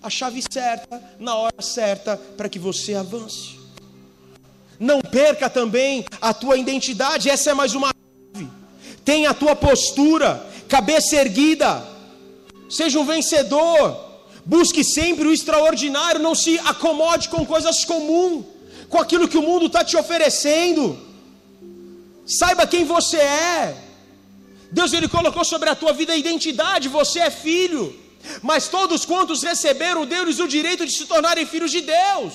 a chave certa, na hora certa, para que você avance. Não perca também a tua identidade, essa é mais uma tenha a tua postura, cabeça erguida, seja um vencedor, busque sempre o extraordinário, não se acomode com coisas comuns, com aquilo que o mundo está te oferecendo. Saiba quem você é. Deus ele colocou sobre a tua vida a identidade, você é filho. Mas todos quantos receberam, deu-lhes o direito de se tornarem filhos de Deus.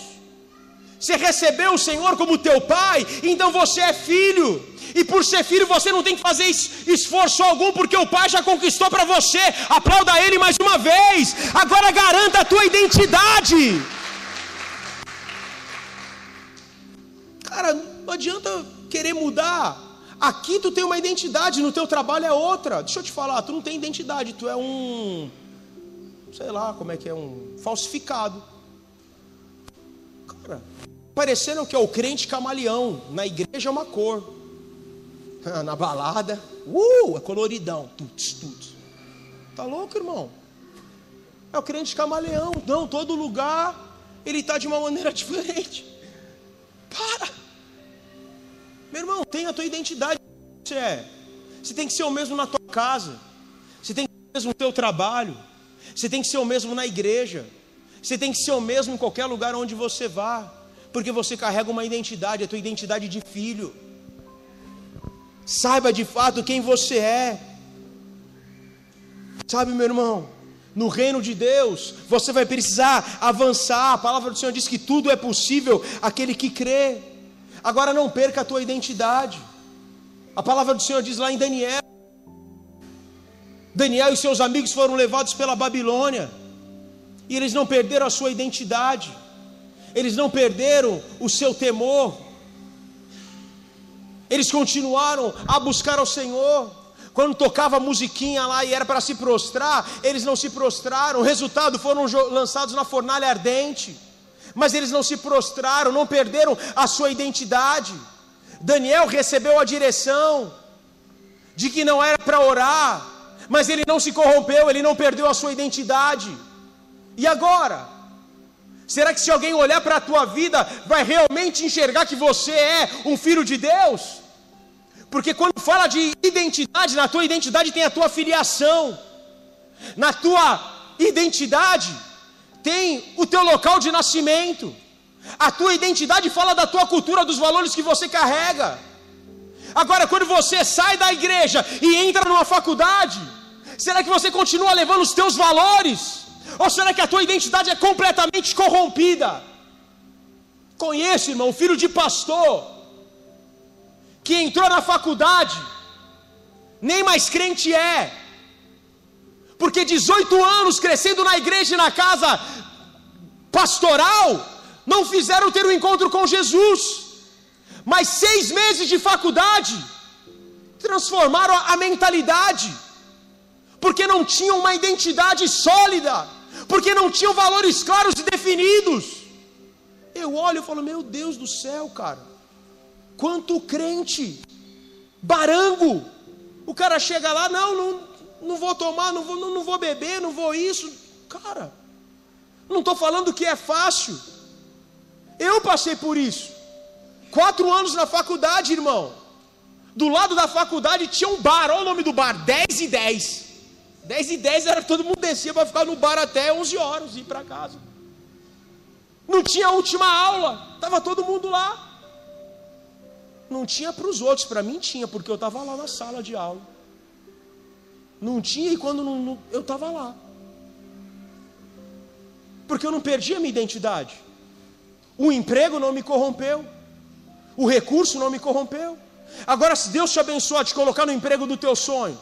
Você recebeu o Senhor como teu pai, então você é filho. E por ser filho você não tem que fazer esforço algum, porque o pai já conquistou para você. Aplauda ele mais uma vez. Agora garanta a tua identidade. Cara, não adianta querer mudar. Aqui tu tem uma identidade, no teu trabalho é outra. Deixa eu te falar, tu não tem identidade, tu é um sei lá, como é que é um falsificado. Parecendo que é o crente camaleão, na igreja é uma cor, na balada, uh, é coloridão, tudo, tudo. Tá louco, irmão? É o crente camaleão, não, todo lugar ele está de uma maneira *laughs* diferente. Para, meu irmão, tem a tua identidade. Você é. Você tem que ser o mesmo na tua casa. Você tem que ser o mesmo no teu trabalho. Você tem que ser o mesmo na igreja. Você tem que ser o mesmo em qualquer lugar onde você vá. Porque você carrega uma identidade, a tua identidade de filho. Saiba de fato quem você é. Sabe, meu irmão, no reino de Deus, você vai precisar avançar. A palavra do Senhor diz que tudo é possível aquele que crê. Agora não perca a tua identidade. A palavra do Senhor diz lá em Daniel: Daniel e seus amigos foram levados pela Babilônia, e eles não perderam a sua identidade, eles não perderam o seu temor, eles continuaram a buscar ao Senhor. Quando tocava musiquinha lá e era para se prostrar, eles não se prostraram. Resultado foram lançados na fornalha ardente. Mas eles não se prostraram, não perderam a sua identidade. Daniel recebeu a direção de que não era para orar, mas ele não se corrompeu, ele não perdeu a sua identidade. E agora? Será que se alguém olhar para a tua vida, vai realmente enxergar que você é um filho de Deus? Porque quando fala de identidade, na tua identidade tem a tua filiação, na tua identidade tem o teu local de nascimento, a tua identidade fala da tua cultura, dos valores que você carrega. Agora, quando você sai da igreja e entra numa faculdade, será que você continua levando os teus valores? Ou será que a tua identidade é completamente corrompida? Conheço, irmão, filho de pastor que entrou na faculdade, nem mais crente é, porque 18 anos crescendo na igreja e na casa pastoral, não fizeram ter um encontro com Jesus, mas seis meses de faculdade transformaram a mentalidade, porque não tinham uma identidade sólida, porque não tinham valores claros e definidos. Eu olho e falo, meu Deus do céu, cara, quanto crente, barango, o cara chega lá, não, não, não vou tomar, não vou, não, não vou beber, não vou isso, cara, não estou falando que é fácil, eu passei por isso, quatro anos na faculdade, irmão, do lado da faculdade tinha um bar, olha o nome do bar, 10 e 10, 10 e 10 era todo mundo descia para ficar no bar até 11 horas e ir para casa. Não tinha última aula, estava todo mundo lá. Não tinha para os outros, para mim tinha, porque eu estava lá na sala de aula. Não tinha e quando não, não, eu estava lá. Porque eu não perdi a minha identidade. O emprego não me corrompeu. O recurso não me corrompeu. Agora, se Deus te abençoar, te colocar no emprego do teu sonho,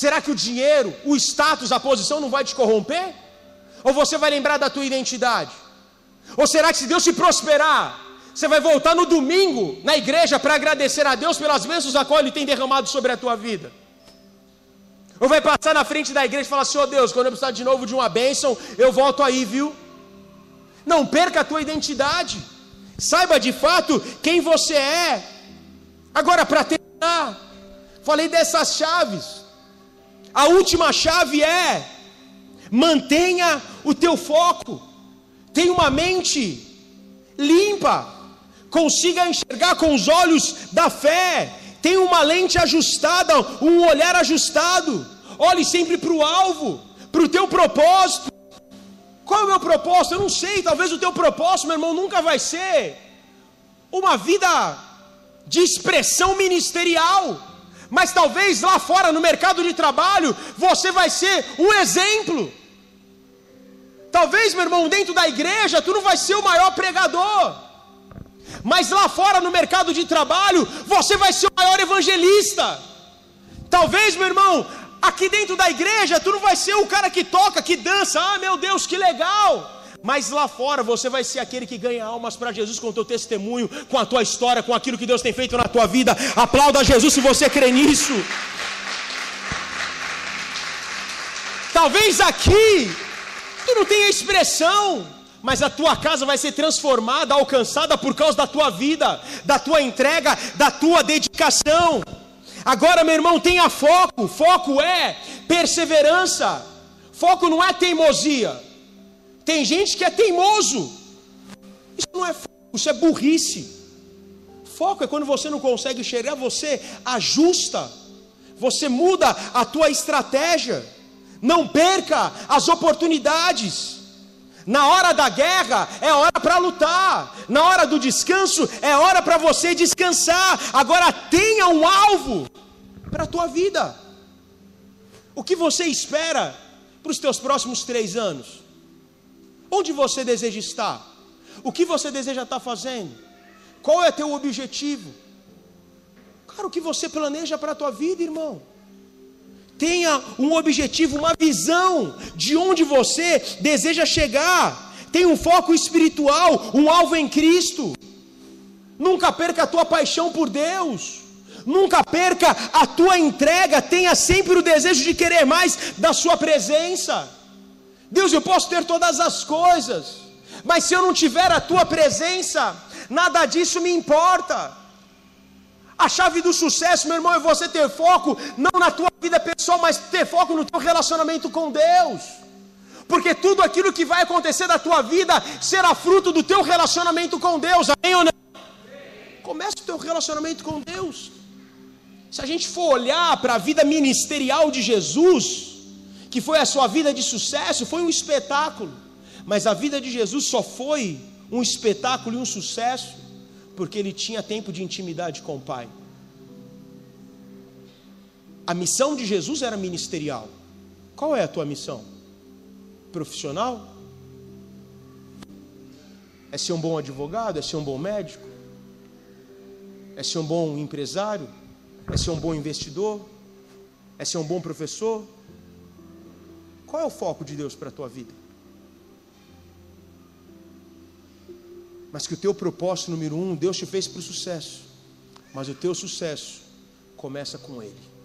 será que o dinheiro, o status, a posição não vai te corromper? Ou você vai lembrar da tua identidade? Ou será que se Deus te prosperar, você vai voltar no domingo na igreja para agradecer a Deus pelas bênçãos a qual Ele tem derramado sobre a tua vida? Ou vai passar na frente da igreja e falar assim: oh Deus, quando eu precisar de novo de uma bênção, eu volto aí, viu? Não perca a tua identidade, saiba de fato quem você é. Agora, para terminar, falei dessas chaves. A última chave é: mantenha o teu foco. Tenha uma mente limpa, consiga enxergar com os olhos da fé, tenha uma lente ajustada, um olhar ajustado, olhe sempre para o alvo, para o teu propósito. Qual é o meu propósito? Eu não sei, talvez o teu propósito, meu irmão, nunca vai ser uma vida de expressão ministerial, mas talvez lá fora no mercado de trabalho você vai ser um exemplo. Talvez, meu irmão, dentro da igreja tu não vai ser o maior pregador, mas lá fora no mercado de trabalho você vai ser o maior evangelista. Talvez, meu irmão, aqui dentro da igreja tu não vai ser o cara que toca, que dança, ah meu Deus, que legal. Mas lá fora você vai ser aquele que ganha almas para Jesus com o teu testemunho, com a tua história, com aquilo que Deus tem feito na tua vida. Aplauda Jesus se você crê nisso. Talvez aqui Tu não tem a expressão, mas a tua casa vai ser transformada, alcançada por causa da tua vida, da tua entrega, da tua dedicação. Agora, meu irmão, tenha foco. Foco é perseverança. Foco não é teimosia. Tem gente que é teimoso. Isso não é foco, isso é burrice. Foco é quando você não consegue enxergar, você ajusta, você muda a tua estratégia. Não perca as oportunidades. Na hora da guerra é hora para lutar. Na hora do descanso é hora para você descansar. Agora tenha um alvo para a tua vida. O que você espera para os teus próximos três anos? Onde você deseja estar? O que você deseja estar fazendo? Qual é teu objetivo? Cara, o que você planeja para a tua vida, irmão? Tenha um objetivo, uma visão de onde você deseja chegar. Tenha um foco espiritual, um alvo em Cristo. Nunca perca a tua paixão por Deus. Nunca perca a tua entrega. Tenha sempre o desejo de querer mais da Sua presença. Deus, eu posso ter todas as coisas, mas se eu não tiver a tua presença, nada disso me importa. A chave do sucesso, meu irmão, é você ter foco não na tua vida pessoal, mas ter foco no teu relacionamento com Deus. Porque tudo aquilo que vai acontecer da tua vida será fruto do teu relacionamento com Deus. Amém ou não? Comece o teu relacionamento com Deus. Se a gente for olhar para a vida ministerial de Jesus, que foi a sua vida de sucesso, foi um espetáculo. Mas a vida de Jesus só foi um espetáculo e um sucesso porque ele tinha tempo de intimidade com o Pai. A missão de Jesus era ministerial. Qual é a tua missão? Profissional? É ser um bom advogado? É ser um bom médico? É ser um bom empresário? É ser um bom investidor? É ser um bom professor? Qual é o foco de Deus para a tua vida? Mas que o teu propósito número um, Deus te fez para o sucesso. Mas o teu sucesso começa com Ele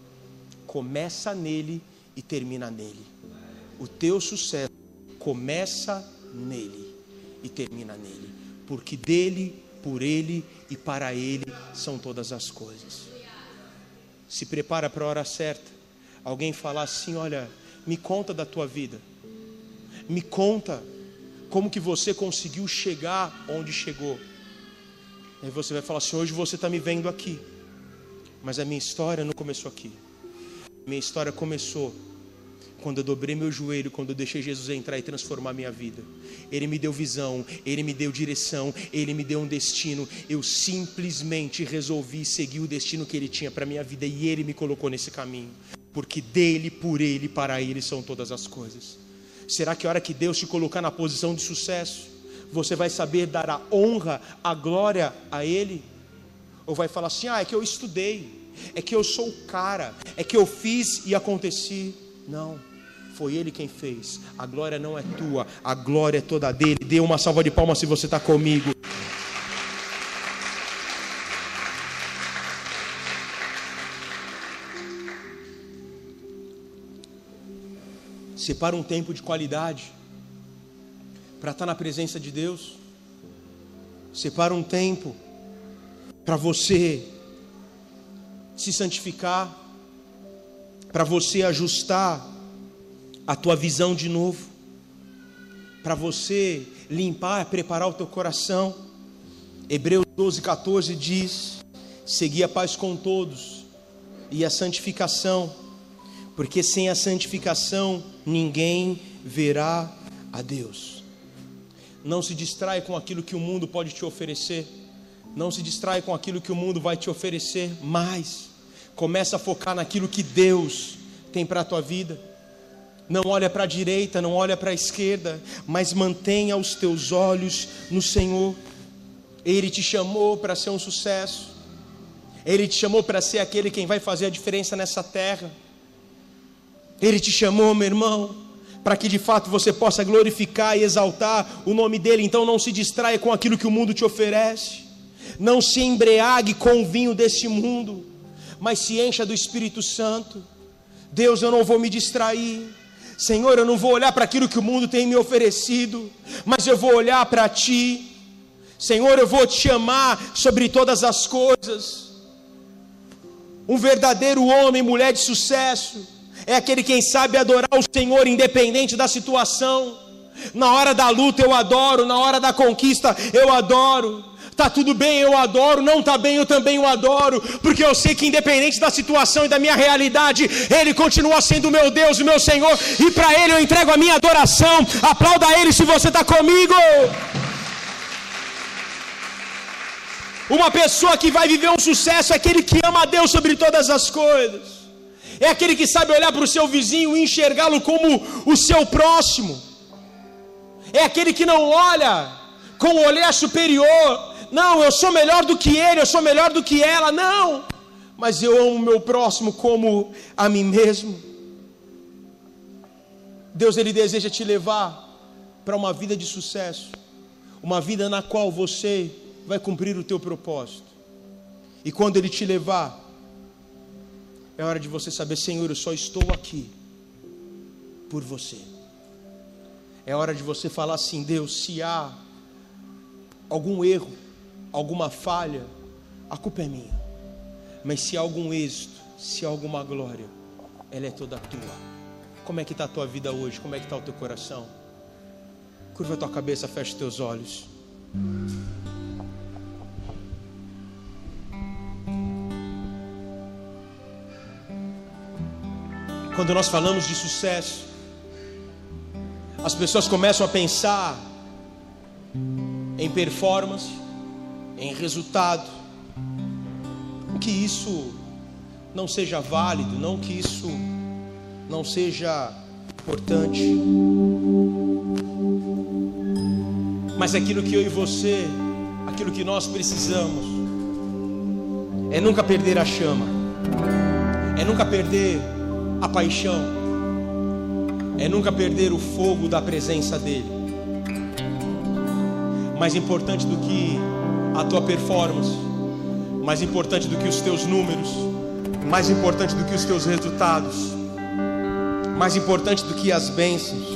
começa nele e termina nele. O teu sucesso começa nele e termina nele, porque dele, por ele e para ele são todas as coisas. Se prepara para a hora certa. Alguém falar assim: "Olha, me conta da tua vida. Me conta como que você conseguiu chegar onde chegou." Aí você vai falar assim: "Hoje você está me vendo aqui, mas a minha história não começou aqui." Minha história começou quando eu dobrei meu joelho, quando eu deixei Jesus entrar e transformar minha vida. Ele me deu visão, ele me deu direção, ele me deu um destino. Eu simplesmente resolvi seguir o destino que ele tinha para minha vida e ele me colocou nesse caminho. Porque dele, por ele, para ele são todas as coisas. Será que a hora que Deus te colocar na posição de sucesso, você vai saber dar a honra, a glória a ele? Ou vai falar assim: "Ah, é que eu estudei" é que eu sou o cara, é que eu fiz e aconteci. Não, foi Ele quem fez. A glória não é tua, a glória é toda dele. Dê uma salva de palmas se você está comigo. Separa um tempo de qualidade para estar tá na presença de Deus. Separa um tempo para você se santificar, para você ajustar a tua visão de novo, para você limpar, preparar o teu coração. Hebreus 12, 14 diz: Segui a paz com todos e a santificação, porque sem a santificação ninguém verá a Deus. Não se distrai com aquilo que o mundo pode te oferecer. Não se distrai com aquilo que o mundo vai te oferecer mais. Começa a focar naquilo que Deus tem para a tua vida. Não olha para a direita, não olha para a esquerda, mas mantenha os teus olhos no Senhor. Ele te chamou para ser um sucesso. Ele te chamou para ser aquele quem vai fazer a diferença nessa terra. Ele te chamou, meu irmão, para que de fato você possa glorificar e exaltar o nome dele. Então não se distraia com aquilo que o mundo te oferece. Não se embriague com o vinho desse mundo mas se encha do Espírito Santo. Deus, eu não vou me distrair. Senhor, eu não vou olhar para aquilo que o mundo tem me oferecido, mas eu vou olhar para Ti. Senhor, eu vou te amar sobre todas as coisas. Um verdadeiro homem, mulher de sucesso, é aquele quem sabe adorar o Senhor independente da situação. Na hora da luta eu adoro, na hora da conquista eu adoro. Tá tudo bem, eu adoro, não tá bem, eu também o adoro, porque eu sei que independente da situação e da minha realidade, ele continua sendo o meu Deus, o meu Senhor, e para ele eu entrego a minha adoração. Aplauda ele se você está comigo. Uma pessoa que vai viver um sucesso é aquele que ama a Deus sobre todas as coisas. É aquele que sabe olhar para o seu vizinho e enxergá-lo como o seu próximo. É aquele que não olha com o olhar superior, não, eu sou melhor do que ele, eu sou melhor do que ela. Não, mas eu amo o meu próximo como a mim mesmo. Deus ele deseja te levar para uma vida de sucesso, uma vida na qual você vai cumprir o teu propósito. E quando ele te levar, é hora de você saber, Senhor, eu só estou aqui por você. É hora de você falar assim, Deus, se há algum erro alguma falha, a culpa é minha. Mas se há algum êxito, se há alguma glória, ela é toda tua. Como é que está a tua vida hoje? Como é que está o teu coração? Curva a tua cabeça, fecha os teus olhos. Quando nós falamos de sucesso, as pessoas começam a pensar em performance, em resultado. Que isso não seja válido, não que isso não seja importante. Mas aquilo que eu e você, aquilo que nós precisamos, é nunca perder a chama, é nunca perder a paixão, é nunca perder o fogo da presença dEle. Mais importante do que a tua performance, mais importante do que os teus números, mais importante do que os teus resultados, mais importante do que as bênçãos,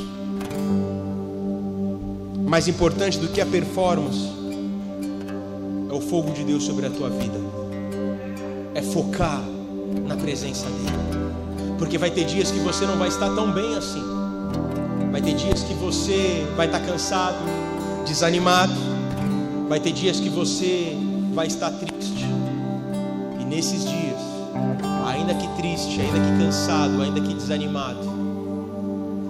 mais importante do que a performance, é o fogo de Deus sobre a tua vida, é focar na presença dEle, porque vai ter dias que você não vai estar tão bem assim, vai ter dias que você vai estar cansado, desanimado, vai ter dias que você vai estar triste, e nesses dias, ainda que triste, ainda que cansado, ainda que desanimado,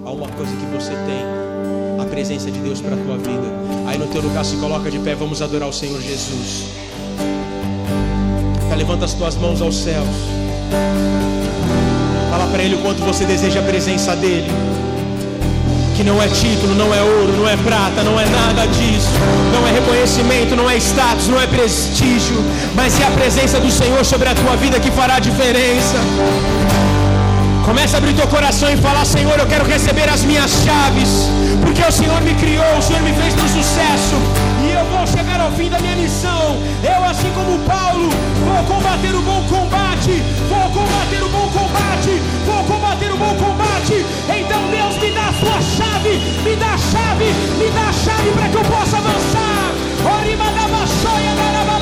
há uma coisa que você tem, a presença de Deus para a tua vida. Aí no teu lugar se coloca de pé, vamos adorar o Senhor Jesus. Tá, levanta as tuas mãos aos céus. Fala para Ele o quanto você deseja a presença dEle que não é título, não é ouro, não é prata, não é nada disso, não é reconhecimento, não é status, não é prestígio, mas é a presença do Senhor sobre a tua vida que fará a diferença. Comece a abrir teu coração e falar: Senhor, eu quero receber as minhas chaves, porque o Senhor me criou, o Senhor me fez para o sucesso ao chegar ao fim da minha missão, eu, assim como Paulo, vou combater o bom combate, vou combater o bom combate, vou combater o bom combate. Então, Deus, me dá a sua chave, me dá a chave, me dá a chave para que eu possa avançar. Orima da Bachoia da